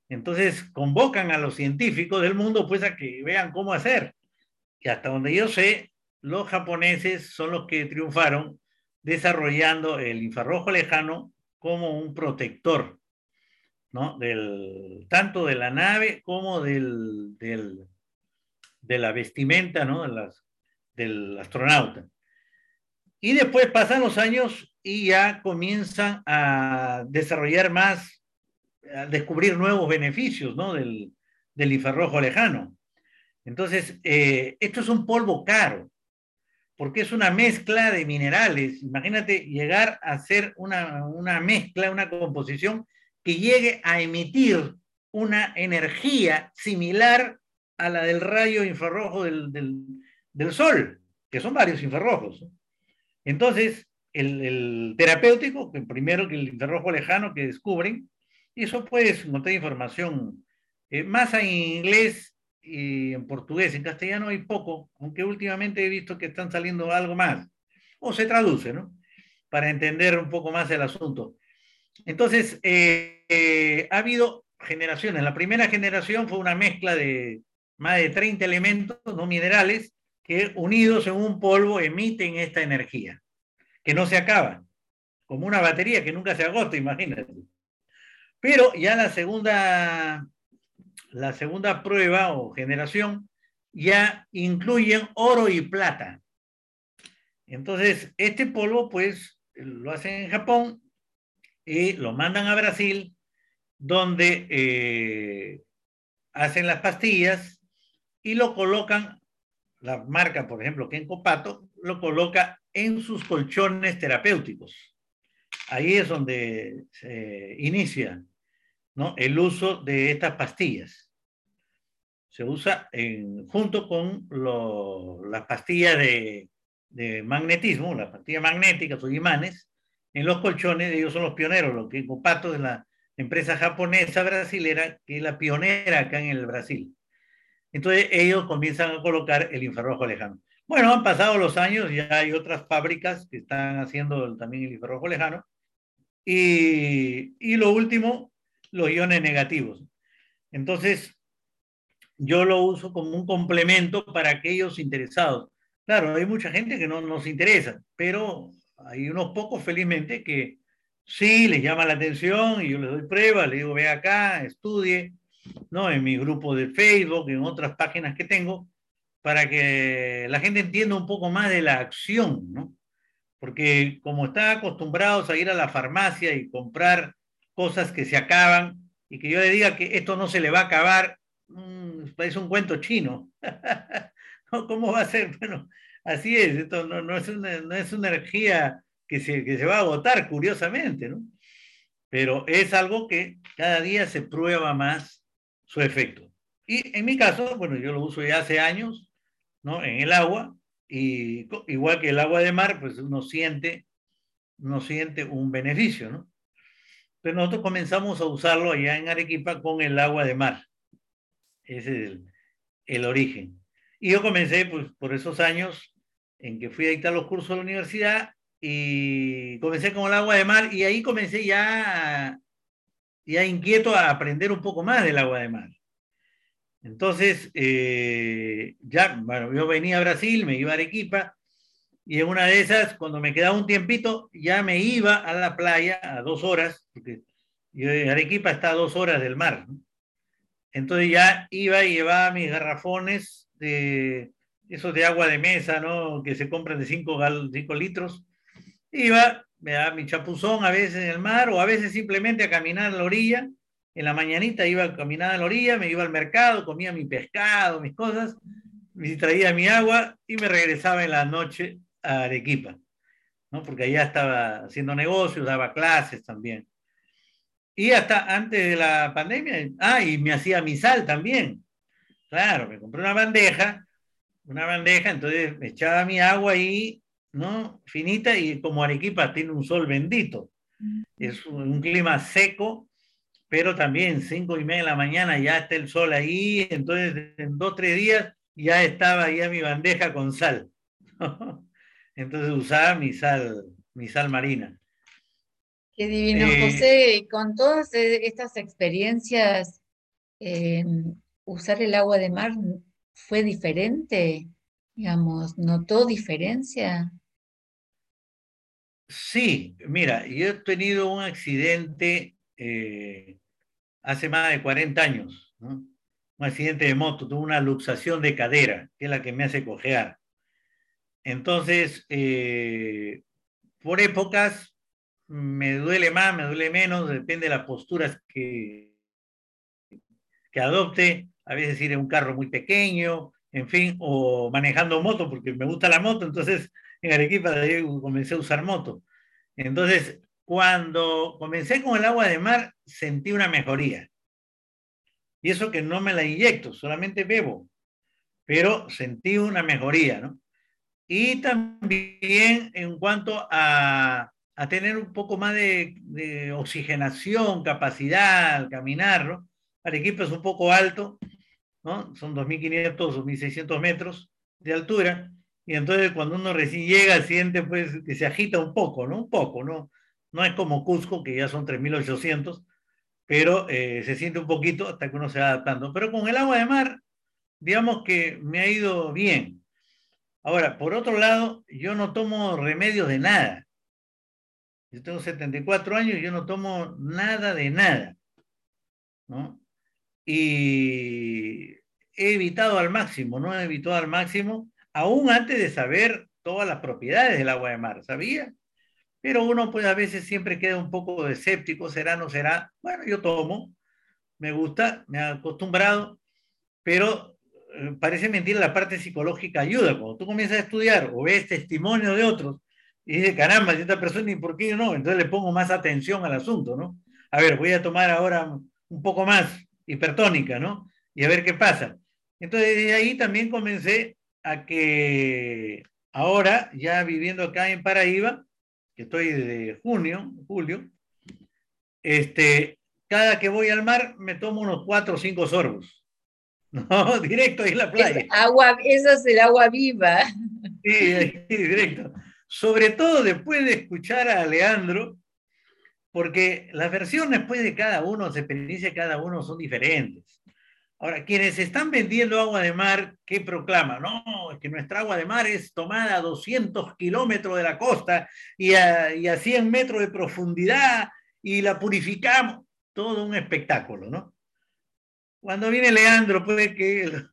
S2: entonces convocan a los científicos del mundo, pues, a que vean cómo hacer. Y hasta donde yo sé, los japoneses son los que triunfaron, desarrollando el infrarrojo lejano como un protector, ¿no? Del, tanto de la nave como del, del de la vestimenta, ¿no? De las, del astronauta. Y después pasan los años y ya comienzan a desarrollar más, a descubrir nuevos beneficios, ¿no? Del, del infrarrojo lejano. Entonces, eh, esto es un polvo caro, porque es una mezcla de minerales. Imagínate llegar a hacer una, una mezcla, una composición que llegue a emitir una energía similar a la del rayo infrarrojo del, del, sol, que son varios infrarrojos. Entonces, el, el terapéutico, que primero que el infrarrojo lejano que descubren, eso puedes encontrar información eh, más en inglés y en portugués, en castellano hay poco, aunque últimamente he visto que están saliendo algo más, o se traduce, ¿no? Para entender un poco más el asunto. Entonces, eh, ha habido generaciones. La primera generación fue una mezcla de más de 30 elementos no minerales que unidos en un polvo emiten esta energía, que no se acaba, como una batería que nunca se agota, imagínate. Pero ya la segunda, la segunda prueba o generación ya incluyen oro y plata. Entonces, este polvo, pues, lo hacen en Japón y lo mandan a Brasil, donde eh, hacen las pastillas y lo colocan, la marca, por ejemplo, Kenko Pato, lo coloca en sus colchones terapéuticos. Ahí es donde se inicia ¿no? el uso de estas pastillas. Se usa en, junto con las pastillas de, de, magnetismo, las pastillas magnéticas o imanes, en los colchones, ellos son los pioneros, los Kenko Pato de la empresa japonesa brasilera, que es la pionera acá en el Brasil. Entonces ellos comienzan a colocar el infrarrojo lejano. Bueno, han pasado los años, ya hay otras fábricas que están haciendo también el infrarrojo lejano. Y, y lo último, los iones negativos. Entonces, yo lo uso como un complemento para aquellos interesados. Claro, hay mucha gente que no nos interesa, pero hay unos pocos, felizmente, que sí les llama la atención y yo les doy pruebas, les digo, ve acá, estudie, ¿no? En mi grupo de Facebook, en otras páginas que tengo, para que la gente entienda un poco más de la acción, ¿no? Porque como están acostumbrados a ir a la farmacia y comprar cosas que se acaban y que yo le diga que esto no se le va a acabar, mmm, parece un cuento chino. ¿Cómo va a ser? Bueno, así es, esto no, no, es, una, no es una energía que se, que se va a agotar, curiosamente, ¿no? Pero es algo que cada día se prueba más su efecto. Y en mi caso, bueno, yo lo uso ya hace años, ¿no? En el agua, y igual que el agua de mar, pues uno siente, uno siente un beneficio, ¿no? Pero nosotros comenzamos a usarlo allá en Arequipa con el agua de mar. Ese es el, el origen. Y yo comencé, pues, por esos años en que fui a dictar los cursos de la universidad y comencé con el agua de mar y ahí comencé ya ya inquieto a aprender un poco más del agua de mar. Entonces, eh, ya, bueno, yo venía a Brasil, me iba a Arequipa, y en una de esas, cuando me quedaba un tiempito, ya me iba a la playa a dos horas, porque Arequipa está a dos horas del mar. Entonces ya iba y llevaba mis garrafones de esos de agua de mesa, ¿no? Que se compran de 5 litros. Iba, me daba mi chapuzón a veces en el mar o a veces simplemente a caminar a la orilla. En la mañanita iba a caminar a la orilla, me iba al mercado, comía mi pescado, mis cosas, me traía mi agua y me regresaba en la noche a Arequipa, ¿no? porque allá estaba haciendo negocios, daba clases también. Y hasta antes de la pandemia, ah, y me hacía mi sal también. Claro, me compré una bandeja, una bandeja, entonces me echaba mi agua ahí ¿no? Finita y como Arequipa tiene un sol bendito. Es un, clima seco, pero también cinco y media de la mañana ya está el sol ahí, entonces en dos, tres días ya estaba ya mi bandeja con sal. entonces usaba mi sal, mi sal marina.
S1: Qué divino, eh, José, con todas e, estas experiencias, usar el agua de mar fue diferente, digamos, ¿notó diferencia?
S2: Sí, mira, yo he tenido un accidente eh, hace más de 40 años, un accidente de moto, tuve una luxación de cadera, que es la que me hace cojear. Entonces, eh, por épocas, me duele más, me duele menos, depende de las posturas que, que adopte, a veces ir en un carro muy pequeño, en fin, o manejando moto, porque me gusta la moto, entonces en Arequipa comencé a usar moto. Entonces, cuando comencé con el agua de mar, sentí una mejoría. Y eso que no me la inyecto, solamente bebo, pero sentí una mejoría, ¿no? Y también en cuanto a, a tener un poco más de, de, oxigenación, capacidad al caminar, ¿no? Arequipa es un poco alto, Son 2.500 o 1.600 metros de altura, y entonces cuando uno recién llega siente pues que se agita un poco, ¿no? Un poco, ¿no? No es como Cusco, que ya son 3.800, pero eh, se siente un poquito hasta que uno se va adaptando. Pero con el agua de mar, digamos que me ha ido bien. Ahora, por otro lado, yo no tomo remedios de nada. Yo tengo 74 años y yo no tomo nada de nada. ¿no? Y evitado al máximo, ¿no? He evitado al máximo, aún antes de saber todas las propiedades del agua de mar, ¿sabía? Pero uno pues a veces siempre queda un poco escéptico, será, no será. Bueno, yo tomo, me gusta, me he acostumbrado, pero eh, parece mentira, la parte psicológica ayuda. Cuando tú comienzas a estudiar o ves testimonio de otros y dices, caramba, esta persona, ¿y por qué no? Entonces le pongo más atención al asunto, ¿no? A ver, voy a tomar ahora un poco más hipertónica, ¿no? Y a ver qué pasa. Entonces, de ahí también comencé a que ahora, ya viviendo acá en Paraíba, que estoy de junio, julio, este, cada que voy al mar me tomo unos cuatro o cinco sorbos. No, directo ahí en la playa.
S1: Es agua, esa es el agua viva.
S2: Sí, ahí, directo. Sobre todo después de escuchar a Leandro, porque las versiones pues, de cada uno, las experiencias de cada uno son diferentes. Ahora, quienes están vendiendo agua de mar, ¿qué proclaman? No, es que nuestra agua de mar es tomada a 200 kilómetros de la costa y a, y a 100 metros de profundidad y la purificamos. Todo un espectáculo, ¿no? Cuando viene Leandro, puede que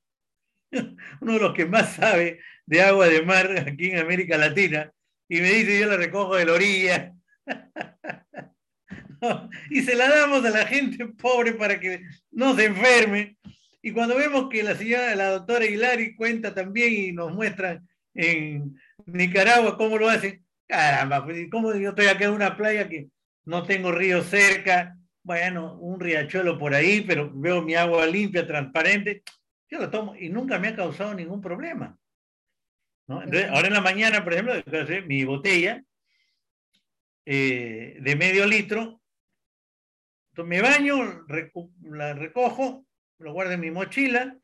S2: uno de los que más sabe de agua de mar aquí en América Latina, y me dice, yo la recojo de la orilla. y se la damos a la gente pobre para que no se enferme. Y cuando vemos que la señora, la doctora Hilari cuenta también y nos muestra en Nicaragua cómo lo hacen, caramba, pues, ¿cómo yo estoy acá en una playa que no tengo río cerca, bueno, un riachuelo por ahí, pero veo mi agua limpia, transparente, yo lo tomo y nunca me ha causado ningún problema. ¿no? Entonces, ahora en la mañana, por ejemplo, mi botella eh, de medio litro, entonces me baño, la recojo, lo guardo en mi mochila,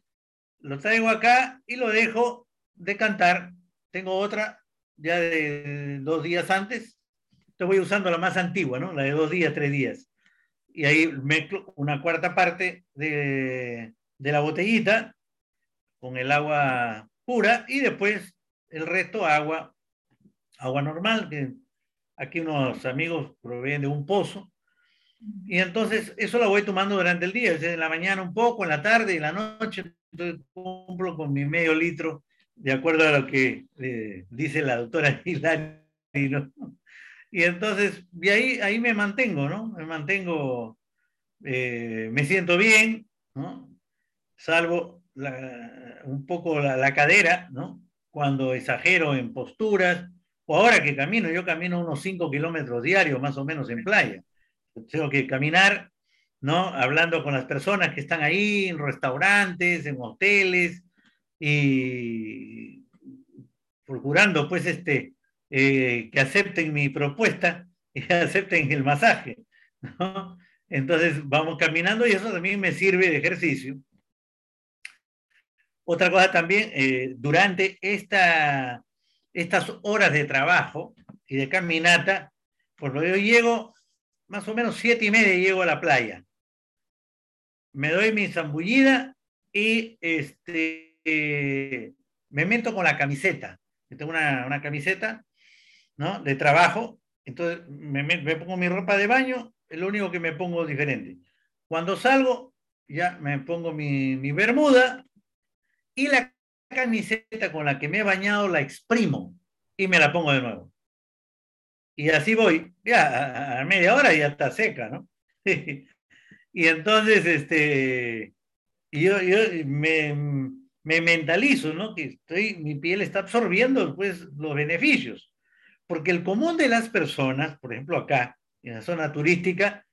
S2: lo traigo acá y lo dejo decantar. Tengo otra ya de dos días antes, te voy usando la más antigua, ¿no? La de dos días, tres días y ahí mezclo una cuarta parte de, de la botellita con el agua pura y después el resto agua, agua normal, que aquí unos amigos proveen de un pozo. Y entonces eso lo voy tomando durante el día, en la mañana un poco, en la tarde y en la noche. Entonces cumplo con mi medio litro, de acuerdo a lo que eh, dice la doctora Hilari. ¿no? Y entonces, de ahí, ahí me mantengo, ¿no? Me mantengo, eh, me siento bien, ¿no? Salvo un poco la, la, cadera, ¿no? Cuando exagero en posturas, o ahora que camino, yo camino unos 5 kilómetros diarios más o menos en playa. Tengo que caminar, ¿no? Hablando con las personas que están ahí, en restaurantes, en hoteles, y procurando, pues, este, eh, que acepten mi propuesta y que acepten el masaje. ¿no? Entonces vamos caminando y eso también me sirve de ejercicio. Otra cosa también, eh, durante esta, estas horas de trabajo y de caminata, por lo que yo llego más o menos siete y media llego a la playa. Me doy mi zambullida y este, eh, me meto con la camiseta. Tengo una, una camiseta ¿no? de trabajo, Entonces me, me, pongo mi ropa de baño, es lo único que me pongo diferente. Cuando salgo, ya me pongo mi, mi bermuda y la camiseta con la que me he bañado la exprimo y me la pongo de nuevo. Y así voy, ya a, media hora ya está seca, ¿no? y entonces, este, yo, yo me, me, mentalizo, ¿no? Que estoy, mi piel está absorbiendo pues, los beneficios. Porque el común de las personas, por ejemplo acá, en la zona turística,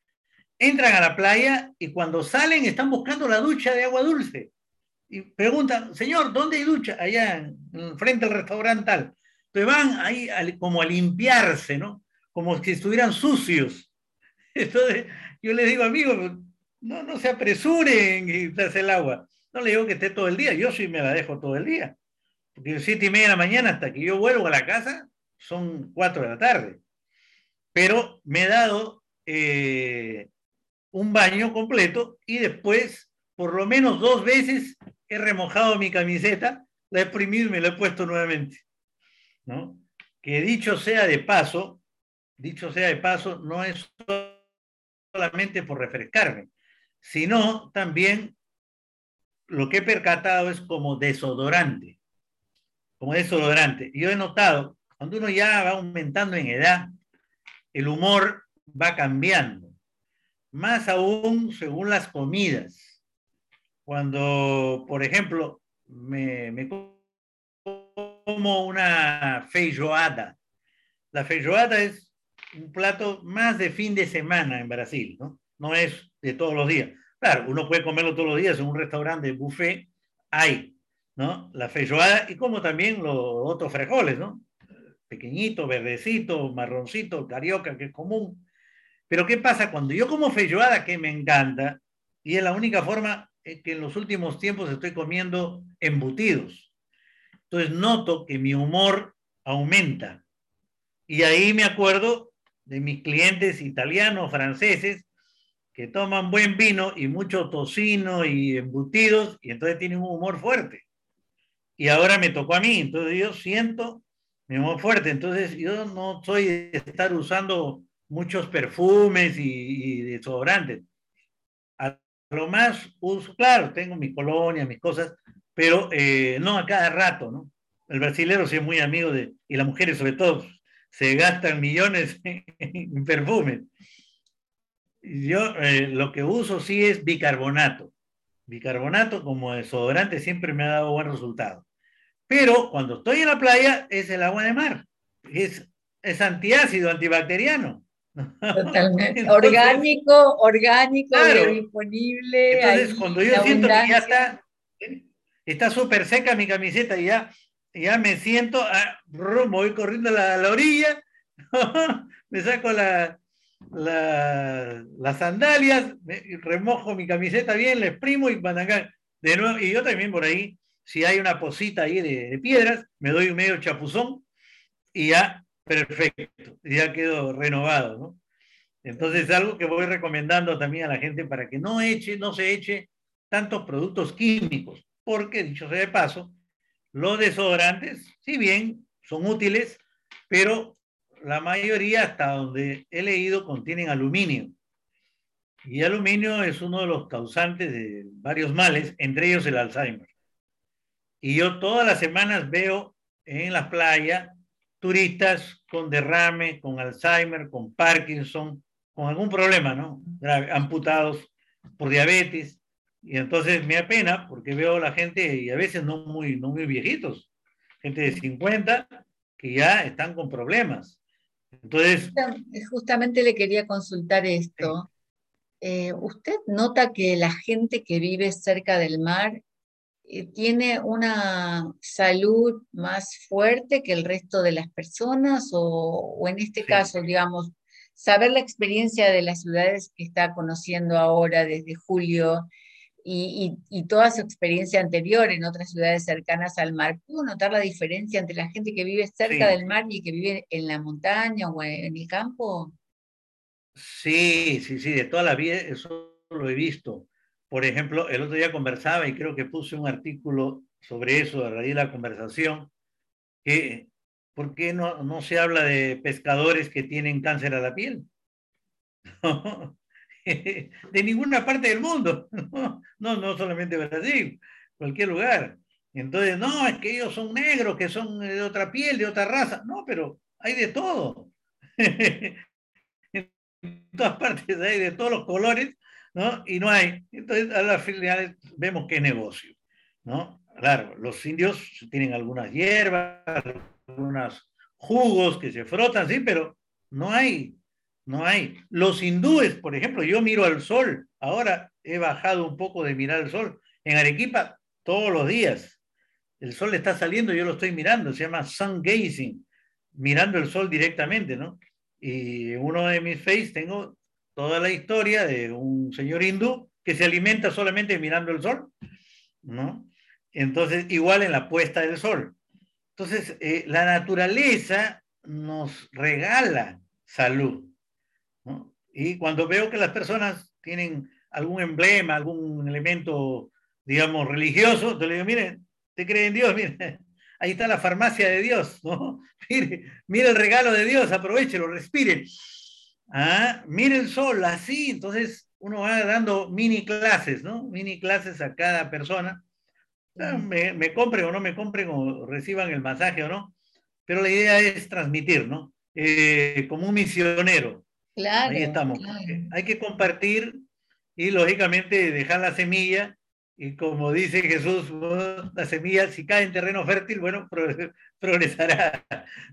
S2: entran a la playa y cuando salen están buscando la ducha de agua dulce y preguntan, señor, ¿dónde hay ducha? Allá, frente al restaurante tal. Entonces van ahí como a limpiarse, ¿no? Como si estuvieran sucios. Entonces yo les digo, amigo, no, no se apresuren y quitarse el agua. No le digo que esté todo el día, yo sí me la dejo todo el día. Porque siete y media de la mañana hasta que yo vuelvo a la casa son cuatro de la tarde. Pero me he dado eh, un baño completo y después, por lo menos dos veces, he remojado mi camiseta, la he exprimido y me la he puesto nuevamente. ¿No? Que dicho sea de paso, dicho sea de paso, no es solamente por refrescarme, sino también lo que he percatado es como desodorante, como desodorante. Yo he notado, cuando uno ya va aumentando en edad, el humor va cambiando, más aún según las comidas cuando, por ejemplo, me, me como una feijoada. La feijoada es un plato más de fin de semana en Brasil, ¿no? No es de todos los días. Claro, uno puede comerlo todos los días en un restaurante buffet, hay, ¿no? La feijoada y como también los otros frijoles, ¿no? Pequeñito, verdecito, marroncito, carioca, que es común. Pero ¿qué pasa cuando yo como feijoada, que me encanta, y es la única forma que en los últimos tiempos estoy comiendo embutidos. Entonces noto que mi humor aumenta. Y ahí me acuerdo de mis clientes italianos, franceses, que toman buen vino y mucho tocino y embutidos, y entonces tienen un humor fuerte. Y ahora me tocó a mí, entonces yo siento mi humor fuerte. Entonces yo no soy de estar usando muchos perfumes y, y desodorantes lo más uso, claro, tengo mi colonia, mis cosas, pero eh, no a cada rato, ¿no? El brasilero sí es muy amigo de, y las mujeres sobre todo, se gastan millones en perfumes. Yo eh, lo que uso sí es bicarbonato. Bicarbonato como desodorante siempre me ha dado buen resultado. Pero cuando estoy en la playa es el agua de mar. Es, es antiácido, antibacteriano.
S1: Totalmente. orgánico, orgánico, disponible.
S2: Entonces, cuando yo siento que ya está está súper seca mi camiseta y ya, ya me siento, ah, voy corriendo a la, orilla, me saco la, las sandalias, remojo mi camiseta bien, la exprimo y De nuevo, y yo también por ahí, si hay una posita ahí de, piedras, me doy un medio chapuzón y ya Perfecto, ya quedó renovado, ¿no? Entonces, algo que voy recomendando también a la gente para que no eche, no se eche tantos productos químicos, porque, dicho sea de paso, los desodorantes, si bien son útiles, pero la mayoría, hasta donde he leído, contienen aluminio. Y aluminio es uno de los causantes de varios males, entre ellos el Alzheimer. Y yo todas las semanas veo en la playa turistas con derrame, con Alzheimer, con Parkinson, con algún problema, ¿no? amputados por diabetes. Y entonces me da pena porque veo a la gente, y a veces no muy, no muy viejitos, gente de 50 que ya están con problemas. Entonces...
S1: Justamente le quería consultar esto. Eh, ¿Usted nota que la gente que vive cerca del mar eh, tiene una salud más fuerte que el resto de las personas o, en este caso, digamos, saber la experiencia de las ciudades que está conociendo ahora desde julio y, toda su experiencia anterior en otras ciudades cercanas al mar, ¿pudo notar la diferencia entre la gente que vive cerca del mar y que vive en la montaña o en el campo?
S2: Sí, sí, sí, de toda la vida eso lo he visto. Por ejemplo, el otro día conversaba y creo que puse un artículo sobre eso a raíz de la conversación, que ¿por qué no, no se habla de pescadores que tienen cáncer a la piel? de ninguna parte del mundo, no, no solamente Brasil, cualquier lugar. Entonces, no, es que ellos son negros, que son de otra piel, de otra raza. No, pero hay de todo. en todas partes hay de todos los colores, ¿no? Y no hay. Entonces, a las finales vemos es negocio, ¿no? Claro, los indios tienen algunas hierbas, algunos jugos que se frotan, sí, pero no hay, no hay. Los hindúes, por ejemplo, yo miro al sol, ahora he bajado un poco de mirar el sol. En Arequipa, todos los días, el sol está saliendo, yo lo estoy mirando, se llama sun gazing, mirando el sol directamente, ¿no? Y en uno de mis face tengo toda la historia de un señor hindú que se alimenta solamente mirando el sol, ¿no? Entonces, igual en la puesta del sol. Entonces, eh, la naturaleza nos regala salud. Y cuando veo que las personas tienen algún emblema, algún elemento, digamos, religioso, te le digo, miren, te creen en Dios, miren, ahí está la farmacia de Dios, ¿no? Mire, mire el regalo de Dios, aprovechelo, respire. Ah, mire el sol, así, entonces uno va dando mini clases, ¿no? Mini clases a cada persona Ah, me, me compren o no me compren o reciban el masaje o no, pero la idea es transmitir, ¿no? Eh, como un misionero. Claro. Ahí estamos. Hay que compartir y lógicamente dejar la semilla y como dice Jesús, la semilla si cae en terreno fértil, bueno, progresará.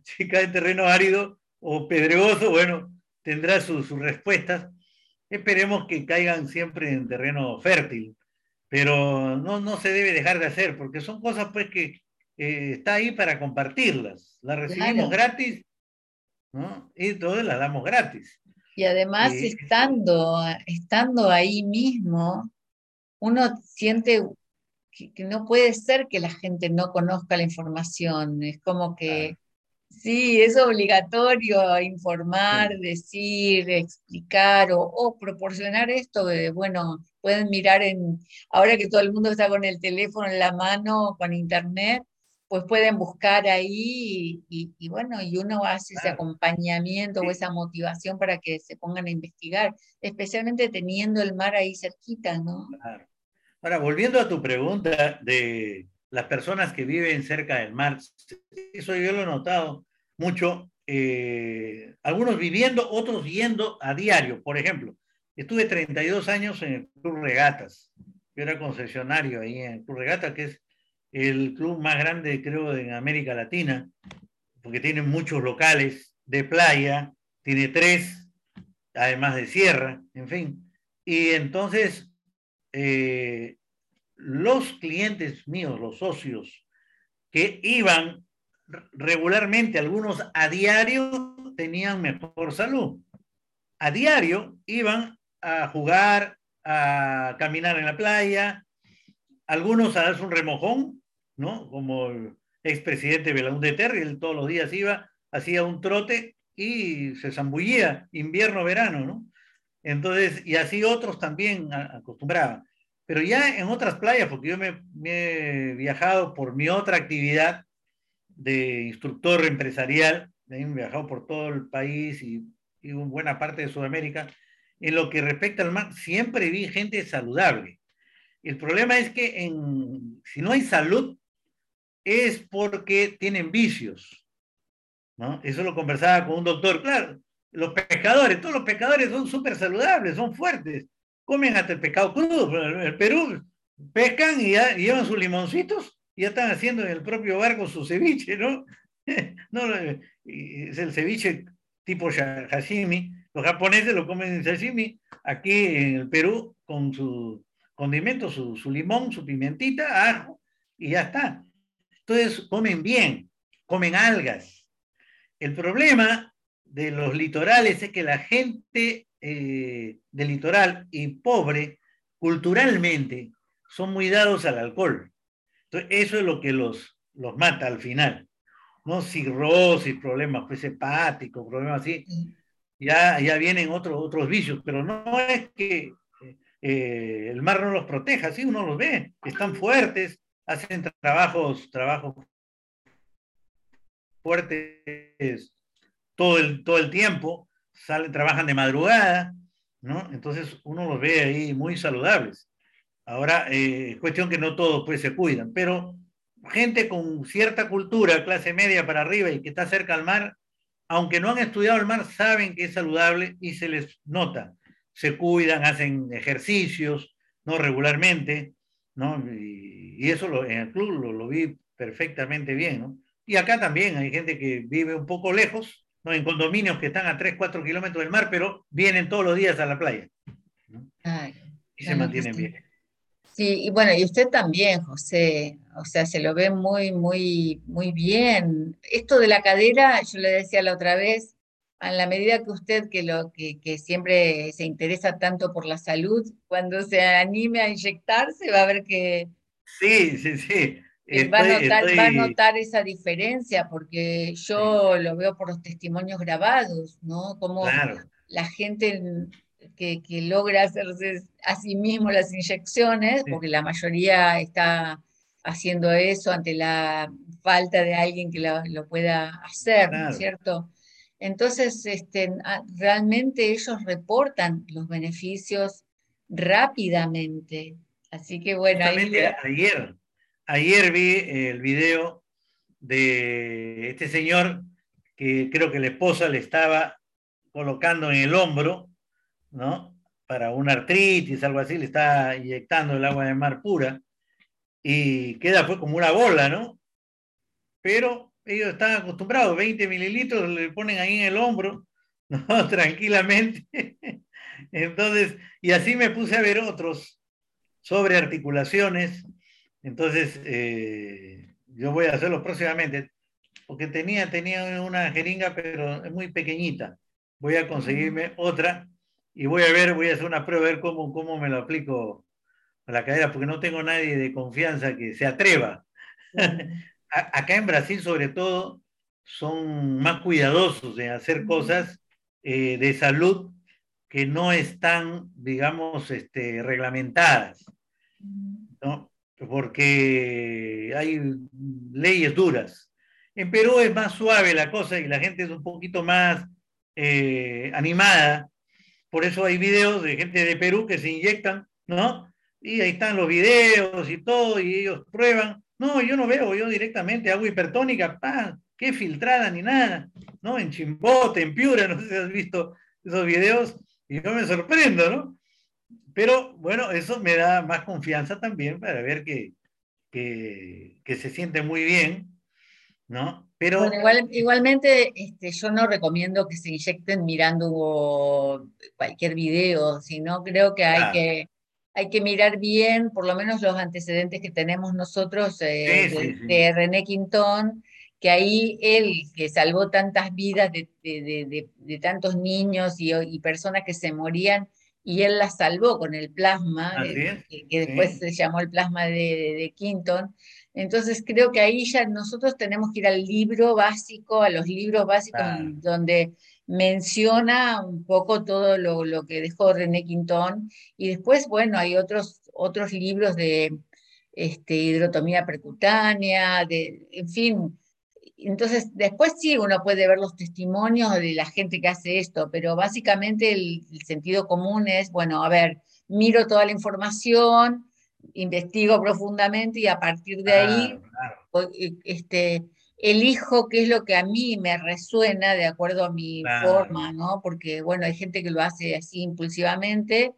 S2: Si cae en terreno árido o pedregoso, bueno, tendrá sus respuestas. Esperemos que caigan siempre en terreno fértil pero no, no se debe dejar de hacer, porque son cosas pues que eh, está ahí para compartirlas. Las recibimos gratis, ¿no? Y todas las damos gratis.
S1: Y además, estando, estando ahí mismo, uno siente que, no puede ser que la gente no conozca la información. Es como que Sí, es obligatorio informar, decir, explicar o, proporcionar esto. De, bueno, pueden mirar en, ahora que todo el mundo está con el teléfono en la mano, con internet, pues pueden buscar ahí y, bueno, y uno hace ese acompañamiento o esa motivación para que se pongan a investigar, especialmente teniendo el mar ahí cerquita, ¿no?
S2: Claro. Ahora, volviendo a tu pregunta de las personas que viven cerca del mar, eso yo lo he notado mucho, eh, algunos viviendo, otros yendo a diario. Por ejemplo, estuve 32 años en el Club Regatas. Yo era concesionario ahí en el Club Regatas, que es el club más grande, creo, en América Latina, porque tiene muchos locales de playa, tiene tres, además de sierra, en fin. Y entonces, eh, los clientes míos, los socios, que iban regularmente, algunos a diario, tenían mejor salud. A diario iban a jugar, a caminar en la playa, algunos a darse un remojón, ¿no? Como el expresidente Belaúnde Terry, él todos los días iba, hacía un trote y se zambullía, invierno, verano, ¿no? Entonces, y así otros también acostumbraban. Pero ya en otras playas, porque yo me, he viajado por mi otra actividad de instructor empresarial, he viajado por todo el país y, y buena parte de Sudamérica, en lo que respecta al mar, siempre vi gente saludable. El problema es que si no hay salud, es porque tienen vicios. ¿no? Eso lo conversaba con un doctor. Claro, los pescadores, todos los pescadores son súper saludables, son fuertes, comen hasta el pescado crudo. En el Perú pescan y, llevan sus limoncitos y ya están haciendo en el propio barco su ceviche, ¿no? no es el ceviche tipo sashimi. Los japoneses lo comen en sashimi. Aquí en el Perú con su condimento, su, su limón, su pimentita, ajo y ya está. Entonces comen bien, comen algas. El problema de los litorales es que la gente eh, del litoral y pobre, culturalmente, son muy dados al alcohol. Entonces, eso es lo que los, los mata al final. No cirrosis, problemas pues, hepáticos, problemas así. Ya, ya vienen otros, otros vicios, pero no es que eh, el mar no los proteja, sí, uno los ve, están fuertes, hacen trabajos, trabajos fuertes todo el, todo el tiempo, salen, trabajan de madrugada, ¿no? Entonces uno los ve ahí muy saludables. Ahora, eh, es cuestión que no todos pues se cuidan, pero gente con cierta cultura, clase media para arriba y que está cerca al mar, aunque no han estudiado el mar, saben que es saludable y se les nota. Se cuidan, hacen ejercicios, ¿no? Regularmente, ¿no? Eso lo, en el club lo, lo, vi perfectamente bien, ¿no? Y acá también hay gente que vive un poco lejos, ¿no? En condominios que están a 3, 4 kilómetros del mar, pero vienen todos los días a la playa. ¿no? y se mantienen bien.
S1: Sí, y bueno, y usted también, José, o sea, se lo ve muy, muy, muy bien. Esto de la cadera, yo le decía la otra vez, en la medida que usted, que, lo, que, que siempre se interesa tanto por la salud, cuando se anime a inyectarse, va a ver que...
S2: Sí, sí, sí.
S1: va, a notar, va a notar esa diferencia, porque yo lo veo por los testimonios grabados, ¿no? Como la gente que, logra hacerse a sí mismo las inyecciones, porque la mayoría está haciendo eso ante la falta de alguien que lo, pueda hacer, ¿no es cierto? Entonces, este, ah, realmente ellos reportan los beneficios rápidamente. Así que bueno.
S2: Ayer, ayer vi el video de este señor que creo que la esposa le estaba colocando en el hombro ¿no? Para una artritis, algo así, le está inyectando el agua de mar pura y queda pues como una bola, ¿no? Pero ellos están acostumbrados, 20 mililitros le ponen ahí en el hombro, ¿no? Tranquilamente. Entonces, y así me puse a ver otros sobre articulaciones. Entonces, eh, yo voy a hacerlo próximamente, porque tenía, tenía una jeringa, pero es muy pequeñita. Voy a conseguirme otra y voy a ver, voy a hacer una prueba, a ver cómo, cómo me lo aplico a la cadera, porque no tengo nadie de confianza que se atreva. Acá en Brasil, sobre todo, son más cuidadosos en hacer cosas eh, de salud que no están, digamos, este, reglamentadas, ¿no? porque hay leyes duras. En Perú es más suave la cosa y la gente es un poquito más eh, animada por eso hay videos de gente de Perú que se inyectan, ¿no? Y ahí están los videos y todo, y ellos prueban. No, yo no veo, yo directamente agua hipertónica, ¡pam! qué filtrada ni nada, ¿no? En Chimbote, en Piura, no sé si has visto esos videos, y yo me sorprendo, ¿no? Pero bueno, eso me da más confianza también para ver que, que, que se siente muy bien, ¿no?
S1: Pero... igualmente, este, yo no recomiendo que se inyecten mirando cualquier video, sino creo que hay, que hay que mirar bien, por lo menos los antecedentes que tenemos nosotros eh, de, René Quintón, que ahí él, que salvó tantas vidas de, de tantos niños y, y, personas que se morían, y él las salvó con el plasma, eh, que, después se llamó el plasma de, Quinton. Entonces creo que ahí ya nosotros tenemos que ir al libro básico, a los libros básicos donde menciona un poco todo lo, que dejó René Quintón y después, bueno, hay otros, otros libros de este, hidrotomía percutánea, de, en fin. Entonces, después sí uno puede ver los testimonios de la gente que hace esto, pero básicamente el sentido común es, bueno, a ver, miro toda la información, investigo profundamente y a partir de ahí pues, este, elijo qué es lo que a mí me resuena de acuerdo a mi forma, ¿no? Porque, bueno, hay gente que lo hace así impulsivamente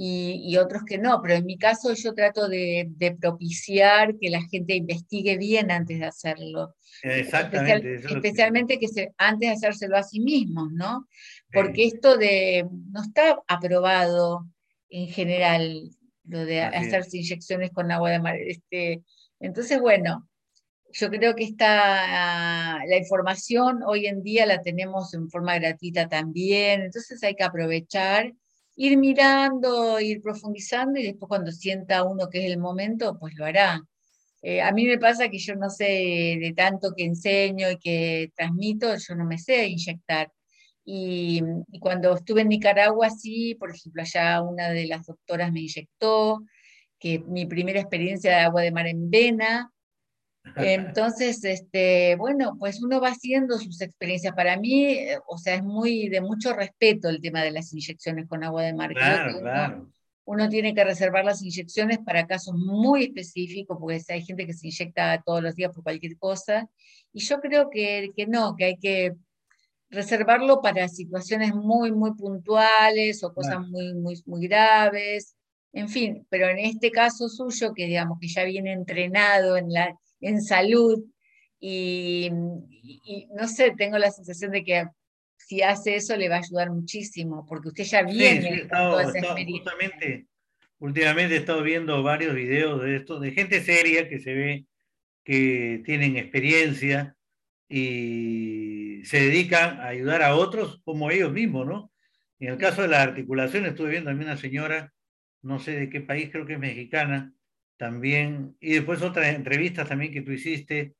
S1: y, otros que no, pero en mi caso yo trato de, propiciar que la gente investigue bien antes de hacerlo.
S2: Exactamente.
S1: especialmente que, se, antes de hacérselo a sí mismos, ¿no? Porque esto de, no está aprobado en general lo de hacerse inyecciones con agua de mar. Este, entonces, bueno, yo creo que esta, la información hoy en día la tenemos en forma gratuita también, entonces hay que aprovechar, ir mirando, ir profundizando y después cuando sienta uno que es el momento, pues lo hará. Eh, a mí me pasa que yo no sé de tanto que enseño y que transmito, yo no me sé inyectar. Y, cuando estuve en Nicaragua, sí, por ejemplo, allá una de las doctoras me inyectó, que mi primera experiencia de agua de mar en vena, Entonces, este, bueno, pues uno va haciendo sus experiencias. Para mí, eh, o sea, es muy de mucho respeto el tema de las inyecciones con agua de mar.
S2: Claro, claro.
S1: Uno, tiene que reservar las inyecciones para casos muy específicos, porque hay gente que se inyecta todos los días por cualquier cosa. Y yo creo que, que no, que hay que reservarlo para situaciones muy, muy puntuales o cosas muy, muy, muy graves. En fin, pero en este caso suyo, que digamos que ya viene entrenado en la en salud y, no sé, tengo la sensación de que si hace eso le va a ayudar muchísimo, porque usted ya viene
S2: Justamente, últimamente he estado viendo varios videos de esto, de gente seria que se ve que tienen experiencia y se dedican a ayudar a otros como ellos mismos, ¿no? En el caso de la articulación, estuve viendo a mí una señora, no sé de qué país, creo que es mexicana, también, y después otras entrevistas también que tú hiciste,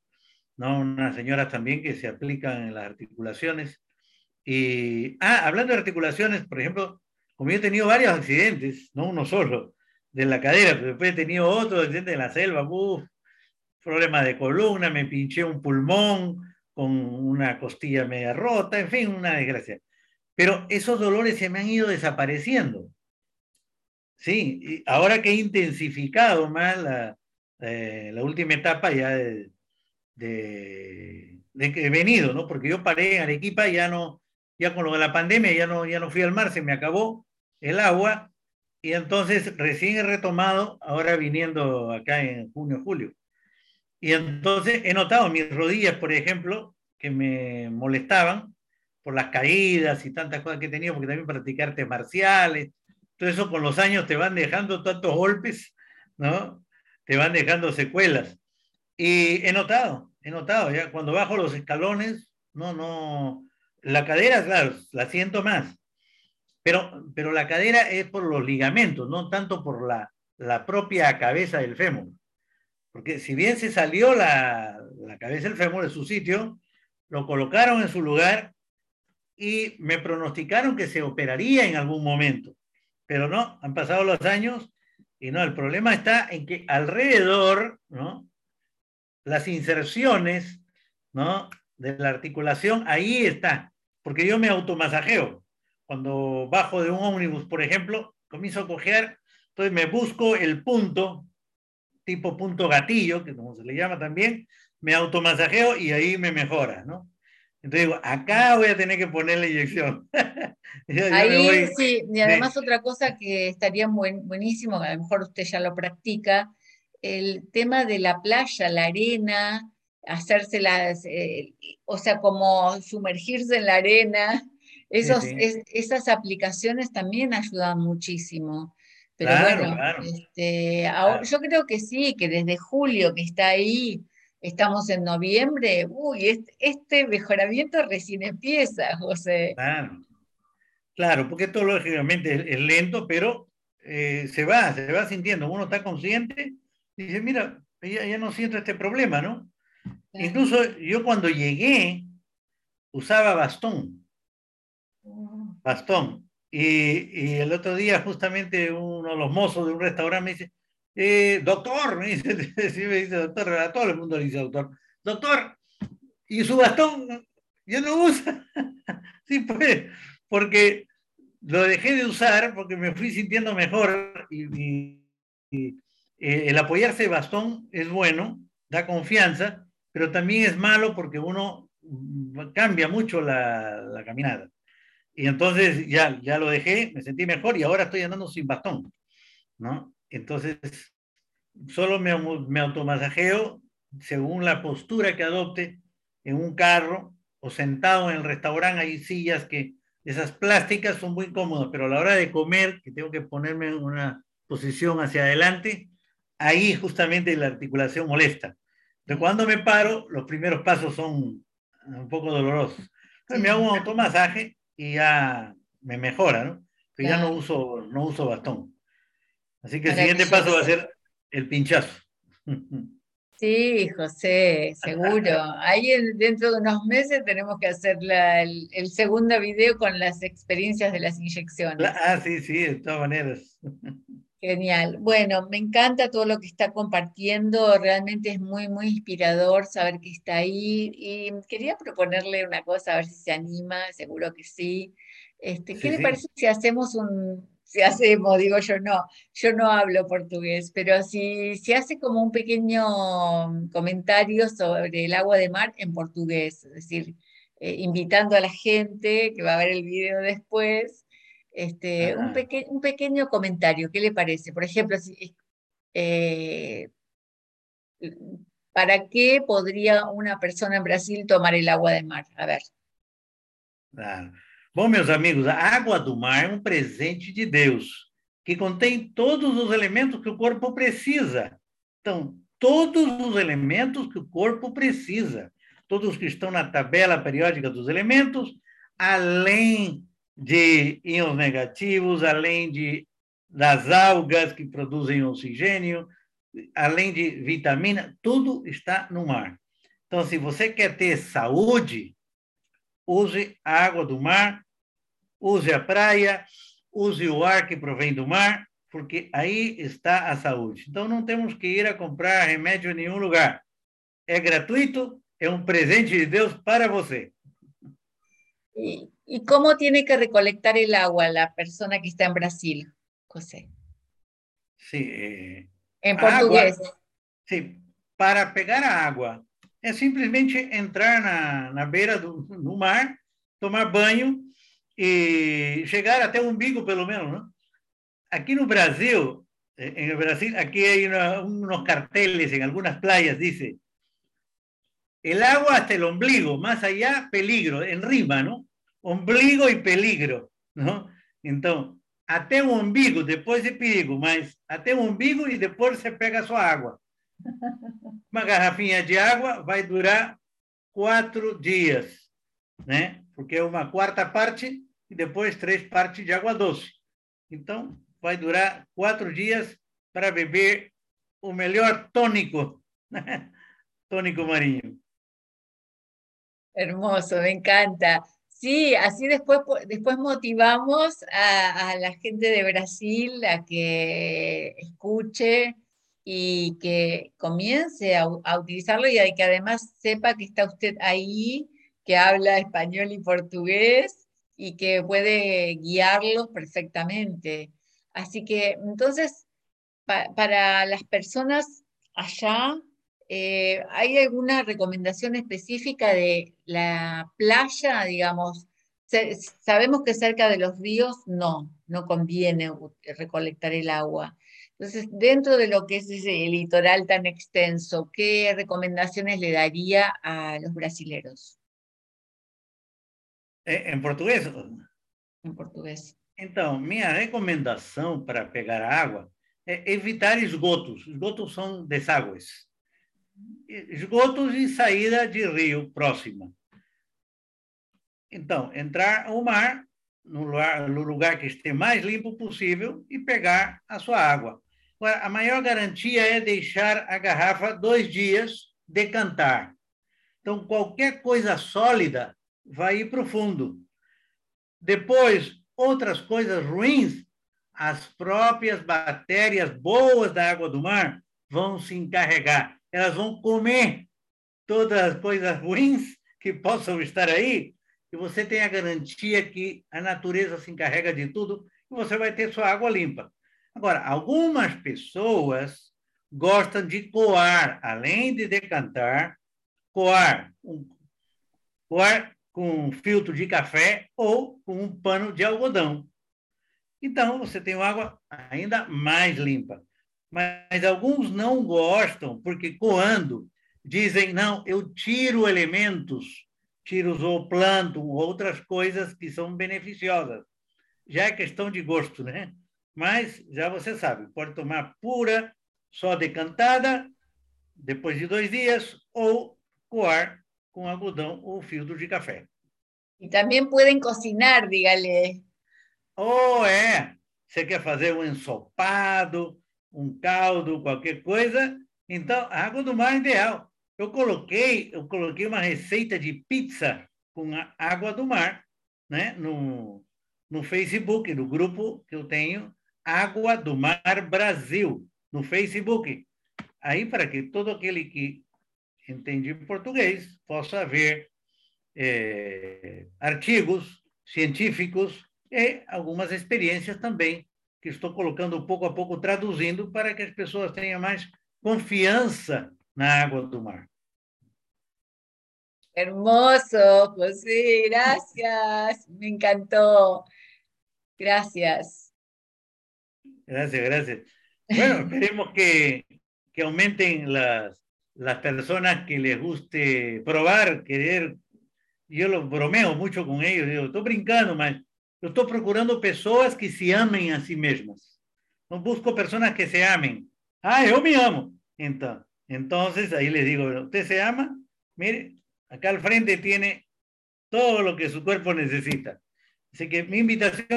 S2: ¿no? Unas señoras también que se aplican en las articulaciones. Y, ah, hablando de articulaciones, por ejemplo, como yo he tenido varios accidentes, no uno solo, de la cadera, pero después he tenido otro accidente en la selva, uff, problema de columna, me pinché un pulmón con una costilla media rota, en fin, una desgracia. Pero esos dolores se me han ido desapareciendo. Sí, ahora que he intensificado más la, eh, última etapa ya de, de, que he venido, ¿no? Porque yo paré en Arequipa, ya no, ya con lo de la pandemia, ya no, ya no fui al mar, se me acabó el agua, y entonces recién he retomado, ahora viniendo acá en junio, julio. Y entonces he notado mis rodillas, por ejemplo, que me molestaban por las caídas y tantas cosas que he tenido, porque también practiqué artes marciales, todo eso con los años te van dejando tantos golpes, ¿no? Te van dejando secuelas. Y he notado, he notado, ya cuando bajo los escalones, no, no, la cadera, claro, la siento más, pero, pero la cadera es por los ligamentos, no tanto por la, la propia cabeza del fémur. Porque si bien se salió la, la cabeza del fémur de su sitio, lo colocaron en su lugar y me pronosticaron que se operaría en algún momento pero no, han pasado los años y no, el problema está en que alrededor, ¿no? Las inserciones, ¿no? De la articulación, ahí está, porque yo me automasajeo. Cuando bajo de un ómnibus, por ejemplo, comienzo a cojear, entonces me busco el punto, tipo punto gatillo, que como se le llama también, me automasajeo y ahí me mejora, ¿no? Entonces digo, acá voy a tener que poner la inyección.
S1: Ahí sí, y además otra cosa que estaría buenísimo, a lo mejor usted ya lo practica, el tema de la playa, la arena, hacerse las, eh, o sea, como sumergirse en la arena, esos, esas aplicaciones también ayudan muchísimo. Pero bueno, este, yo creo que sí, que desde julio que está ahí, estamos en noviembre, uy, este, mejoramiento recién empieza, José.
S2: Claro, claro porque esto lógicamente es, lento, pero eh, se va, se va sintiendo. Uno está consciente y dice, mira, ya, no siento este problema, ¿no? Incluso yo cuando llegué usaba bastón. Oh. Bastón. Y, y, el otro día justamente uno de los mozos de un restaurante me dice, eh, doctor, me dice, me dice doctor, a todo el mundo le dice doctor, doctor, y su bastón ya no usa. sí, pues, porque lo dejé de usar porque me fui sintiendo mejor y, eh, el apoyarse bastón es bueno, da confianza, pero también es malo porque uno cambia mucho la, la caminada. Y entonces ya, ya lo dejé, me sentí mejor y ahora estoy andando sin bastón, ¿no? Entonces, solo me, me automasajeo según la postura que adopte en un carro o sentado en el restaurante. Hay sillas que esas plásticas son muy cómodas, pero a la hora de comer, que tengo que ponerme en una posición hacia adelante, ahí justamente la articulación molesta. De cuando me paro, los primeros pasos son un poco dolorosos. Entonces me hago un automasaje y ya me mejora, ¿no? Pero ya no uso, no uso bastón. Así que el siguiente paso va a ser el pinchazo.
S1: Sí, José, seguro. Ahí dentro de unos meses tenemos que hacer el, segundo video con las experiencias de las inyecciones.
S2: Ah, sí, sí, de todas maneras.
S1: Genial. Bueno, me encanta todo lo que está compartiendo. Realmente es muy, muy inspirador saber que está ahí. Y quería proponerle una cosa, a ver si se anima, seguro que sí. Este, ¿Qué le parece si hacemos un, si hacemos, digo yo no, yo no hablo portugués, pero si, si hace como un pequeño comentario sobre el agua de mar en portugués, es decir, eh, invitando a la gente que va a ver el video después, este, un, un, pequeño comentario, ¿qué le parece? Por ejemplo, eh, ¿para qué podría una persona en Brasil tomar el agua de mar? A ver.
S2: Claro. Bom, meus amigos, a água do mar é um presente de Deus, que contém todos os elementos que o corpo precisa. Então, todos os elementos que o corpo precisa, todos que estão na tabela periódica dos elementos, além de íons negativos, além de das algas que produzem oxigênio, além de vitamina, tudo está no mar. Então, se você quer ter saúde, use a água do mar, use a praia, use o ar que provém do mar, porque aí está a saúde. Então, não temos que ir a comprar remédio em nenhum lugar. É gratuito, é um presente de Deus para você.
S1: E, e como tem que recolectar o água a pessoa que está em Brasil, José?
S2: Sim. Eh,
S1: em português.
S2: sim. Para pegar a água, é simplesmente entrar na, na beira do no mar, tomar banho e chegar até o umbigo, pelo menos. Não? Aqui no Brasil, em Brasil, aqui há uns carteles em algumas praias, diz el agua hasta el ombligo, más allá peligro, en rima, ¿no? Ombligo y peligro, ¿no? Entonces, até o umbigo, depois é perigo, mas até o umbigo e depois você pega a sua água. Uma garrafinha de água vai durar quatro dias, né? Porque é uma quarta parte e depois três partes de água doce. Então, vai durar quatro dias para beber o melhor tônico, né? tônico marinho.
S1: Hermoso, me encanta. Sí, así después, después motivamos a, la gente de Brasil a que escuche y que comience a, utilizarlo y que además sepa que está usted ahí, que habla español y portugués y que puede guiarlos perfectamente. Así que entonces, para las personas allá, eh, ¿hay alguna recomendación específica de la playa, digamos? sabemos que cerca de los ríos no, no conviene recolectar el agua. Entonces, dentro de lo que es ese litoral tan extenso, ¿qué recomendaciones le daría a los brasileros?
S2: Eh, ¿En portugués?
S1: En portugués.
S2: Então, minha recomendação para pegar água é evitar esgotos. Esgotos são desagües. Esgotos e saída de rio próxima. Então, entrar ao mar, no lugar, no lugar que esteja mais limpo possível, e pegar a sua água. A maior garantia é deixar a garrafa dois dias decantar. Então, qualquer coisa sólida vai ir para o fundo. Depois, outras coisas ruins, as próprias bactérias boas da água do mar vão se encarregar. Elas vão comer todas as coisas ruins que possam estar aí, e você tem a garantia que a natureza se encarrega de tudo e você vai ter sua água limpa. Agora, algumas pessoas gostam de coar, além de decantar, coar, um, coar com um filtro de café ou com um pano de algodão. Então, você tem água ainda mais limpa. Mas alguns não gostam, porque coando, dizem, não, eu tiro elementos, tiro zooplâncton, outras coisas que são beneficiosas. Já é questão de gosto, né? Mas já você sabe, pode tomar pura, só decantada, depois de dois dias, ou coar com algodão ou filtro de café.
S1: E também podem cocinar, dígale.
S2: Oh, é. Você quer fazer um ensopado, um caldo, qualquer coisa, então a água do mar é ideal. Eu coloquei, eu coloquei uma receita de pizza com água do mar, né, no, no Facebook, no grupo que eu tenho, Água do Mar Brasil no Facebook. Aí, para que todo aquele que entende português possa ver é, artigos científicos e algumas experiências também, que estou colocando pouco a pouco, traduzindo, para que as pessoas tenham mais confiança na água do mar.
S1: Hermoso, José, gracias, me encantó. Gracias.
S2: Gracias, gracias. Bueno, esperemos que, que aumenten las, las personas que les guste probar, querer. Yo lo bromeo mucho con ellos, digo, estoy brincando, mas yo estoy procurando personas que se amen a sí mismas. No busco personas que se amen. Ah, yo me amo. Entonces, entonces ahí les digo, ¿usted se ama? Mire, acá al frente tiene todo lo que su cuerpo necesita. Así que mi invitación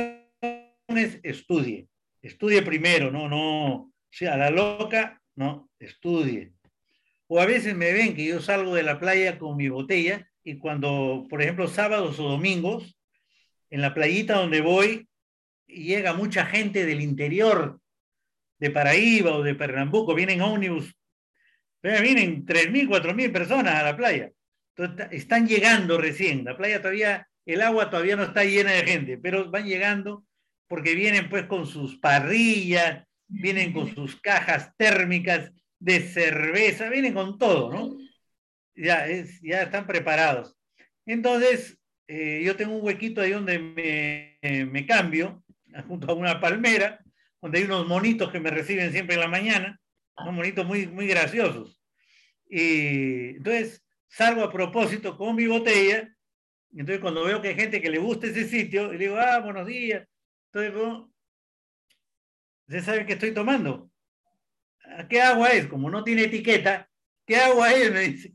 S2: es estudie. Estudie primero, no, no, sea la loca, no, estudie. O a veces me ven que yo salgo de la playa con mi botella y cuando, por ejemplo, sábados o domingos, en la playita donde voy, llega mucha gente del interior, de Paraíba o de Pernambuco, vienen ómnibus, vienen 3.000, 4.000 personas a la playa. Están llegando recién, la playa todavía, el agua todavía no está llena de gente, pero van llegando porque vienen pues con sus parrillas, vienen con sus cajas térmicas de cerveza, vienen con todo, ¿no? Ya, es, ya están preparados. Entonces, eh, yo tengo un huequito ahí donde me, me, cambio, junto a una palmera, donde hay unos monitos que me reciben siempre en la mañana, unos monitos muy, muy graciosos. Y entonces salgo a propósito con mi botella, entonces cuando veo que hay gente que le gusta ese sitio, le digo, ah, buenos días. Entonces, ¿ustedes saben qué estoy tomando? ¿qué agua es? Como no tiene etiqueta, ¿qué agua es? Me dice.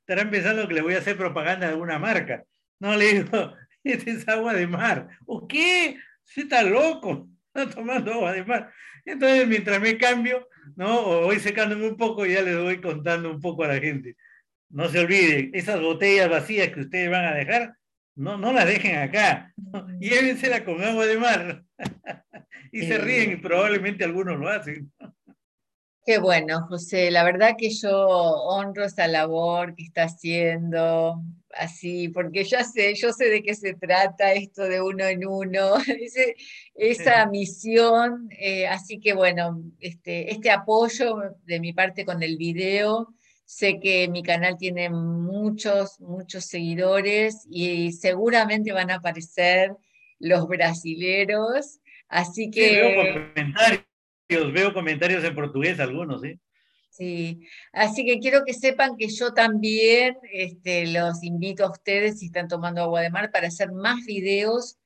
S2: Estarán pensando que le voy a hacer propaganda de alguna marca. No, le digo, esta es agua de mar. ¿O qué? ¿Se está loco? Está tomando agua de mar. Entonces, mientras me cambio, ¿no? O voy secándome un poco y ya les voy contando un poco a la gente. No se olviden, esas botellas vacías que ustedes van a dejar, no, no las dejen acá. Llévensela con agua de mar. y se ríen y probablemente algunos lo hacen.
S1: Qué bueno, José. La verdad que yo honro esa labor que está haciendo, así, porque ya sé, yo sé de qué se trata esto de uno en uno, esa misión. Eh, así que bueno, este, este apoyo de mi parte con el video, sé que mi canal tiene muchos, muchos seguidores y seguramente van a aparecer los brasileros. Así que
S2: veo comentarios en portugués algunos, ¿sí?
S1: Sí, así que quiero que sepan que yo también este, los invito a ustedes, si están tomando agua de mar, para hacer más videos,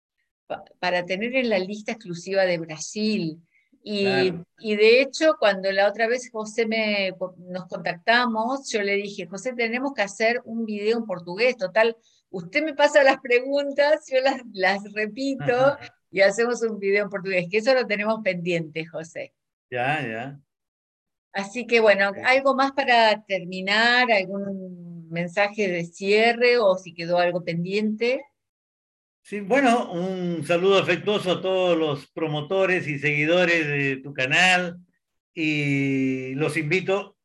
S1: para tener en la lista exclusiva de Brasil. Y, y, de hecho, cuando la otra vez José me, nos contactamos, yo le dije, José, tenemos que hacer un video en portugués, total, usted me pasa las preguntas, yo las, las repito y hacemos un video en portugués, que eso lo tenemos pendiente, José.
S2: Ya, ya.
S1: Así que bueno, ¿algo más para terminar? ¿Algún mensaje de cierre o si quedó algo pendiente?
S2: Sí, bueno, un saludo afectuoso a todos los promotores y seguidores de tu canal y los invito,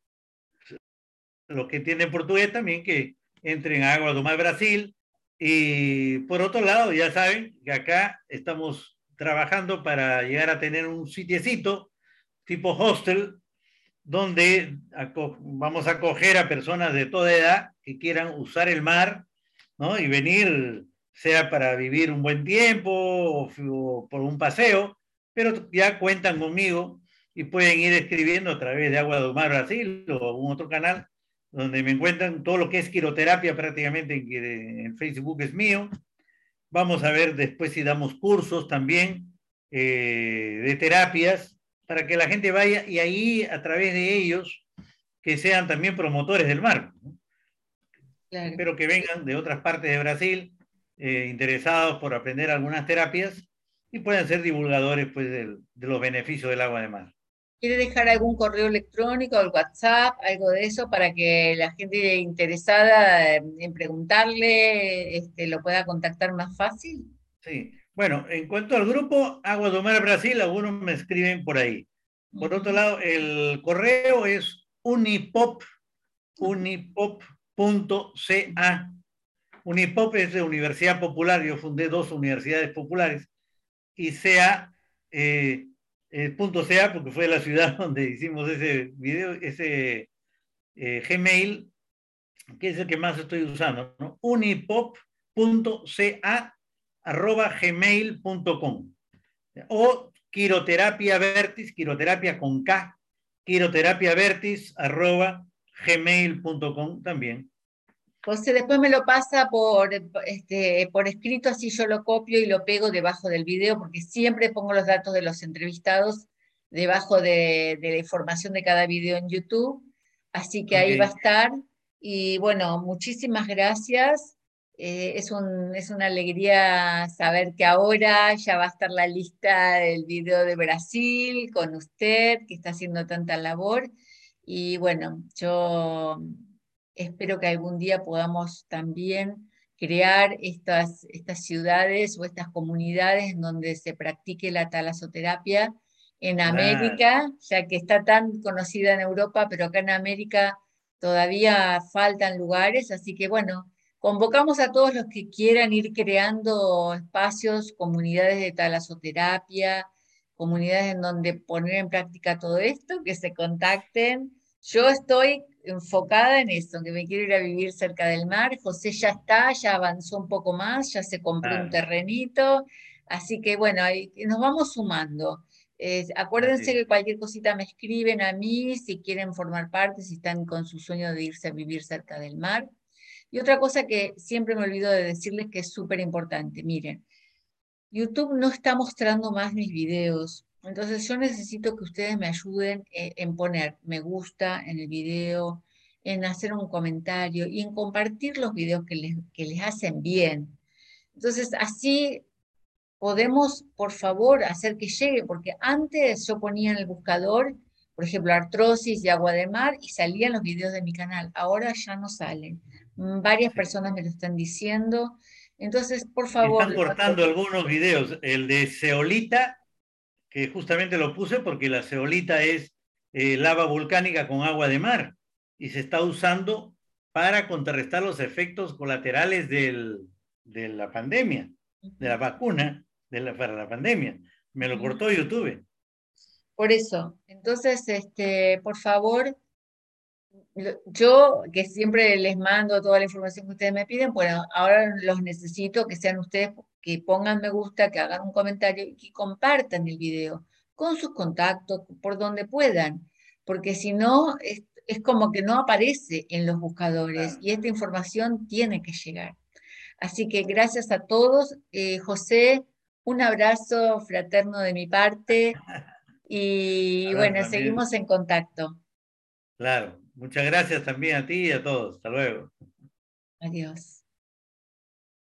S2: los que tienen portugués también, que entren a Agua do Mar Brasil, y por otro lado, ya saben que acá estamos trabajando para llegar a tener un sitiecito tipo hostel donde vamos a acoger a personas de toda edad que quieran usar el mar, ¿no? Y venir, sea para vivir un buen tiempo o, por un paseo, pero ya cuentan conmigo y pueden ir escribiendo a través de Agua do Mar Brasil o algún otro canal donde me encuentran todo lo que es quiroterapia prácticamente en, en Facebook es mío. Vamos a ver después si damos cursos también eh, de terapias para que la gente vaya y ahí a través de ellos que sean también promotores del mar. Espero que vengan de otras partes de Brasil eh, interesados por aprender algunas terapias y puedan ser divulgadores pues, de los beneficios del agua de mar.
S1: ¿Quiere dejar algún correo electrónico, el WhatsApp, algo de eso para que la gente interesada en preguntarle este, lo pueda contactar más fácil?
S2: Sí, Bueno, en cuanto al grupo Agua de Mar Brasil, algunos me escriben por ahí. Por otro lado, el correo es unipop, unipop.ca. Unipop es de Universidad Popular, yo fundé dos universidades populares, y CA, eh, porque fue la ciudad donde hicimos ese video, ese eh, Gmail, que es el que más estoy usando, ¿no? unipop.ca arroba gmail.com o quiroterapia vertis, quiroterapia con K, quiroterapia vertis arroba gmail.com también.
S1: José, después me lo pasa por, este, por escrito, así yo lo copio y lo pego debajo del video, porque siempre pongo los datos de los entrevistados debajo de, la información de cada video en YouTube, así que ahí va a estar. Y bueno, muchísimas gracias. Eh, es, un, es una alegría saber que ahora ya va a estar la lista del video de Brasil con usted, que está haciendo tanta labor. Y bueno, yo espero que algún día podamos también crear estas, estas ciudades o estas comunidades donde se practique la talasoterapia en América, ya que está tan conocida en Europa, pero acá en América todavía faltan lugares, así que bueno, convocamos a todos los que quieran ir creando espacios, comunidades de talasoterapia, comunidades en donde poner en práctica todo esto, que se contacten. Yo estoy enfocada en eso, que me quiero ir a vivir cerca del mar. José ya está, ya avanzó un poco más, ya se compró un terrenito. Así que bueno, nos vamos sumando. acuérdense que cualquier cosita me escriben a mí si quieren formar parte, si están con su sueño de irse a vivir cerca del mar. Y otra cosa que siempre me olvido de decirles que es súper importante, miren, YouTube no está mostrando más mis videos, entonces yo necesito que ustedes me ayuden eh, en poner me gusta en el video, en hacer un comentario y en compartir los videos que les, que les hacen bien. Entonces así podemos, por favor, hacer que llegue, porque antes yo ponía en el buscador, por ejemplo, artrosis y agua de mar y salían los videos de mi canal. Ahora ya no salen. Mm, varias personas me lo están diciendo. Entonces, por favor.
S2: Están cortando algunos videos. El de ceolita que justamente lo puse porque la ceolita es eh, lava volcánica con agua de mar y se está usando para contrarrestar los efectos colaterales del, de la pandemia, de la vacuna de la, para la pandemia. Me lo cortó YouTube.
S1: Por eso, entonces, este, por favor, yo que siempre les mando toda la información que ustedes me piden, bueno, ahora los necesito que sean ustedes que pongan me gusta, que hagan un comentario y que compartan el video con sus contactos, por donde puedan, porque si no, es, como que no aparece en los buscadores y esta información tiene que llegar. Así que gracias a todos. Eh, José, un abrazo fraterno de mi parte y bueno, seguimos en contacto.
S2: Claro, muchas gracias también a ti y a todos. Hasta luego.
S1: Adiós.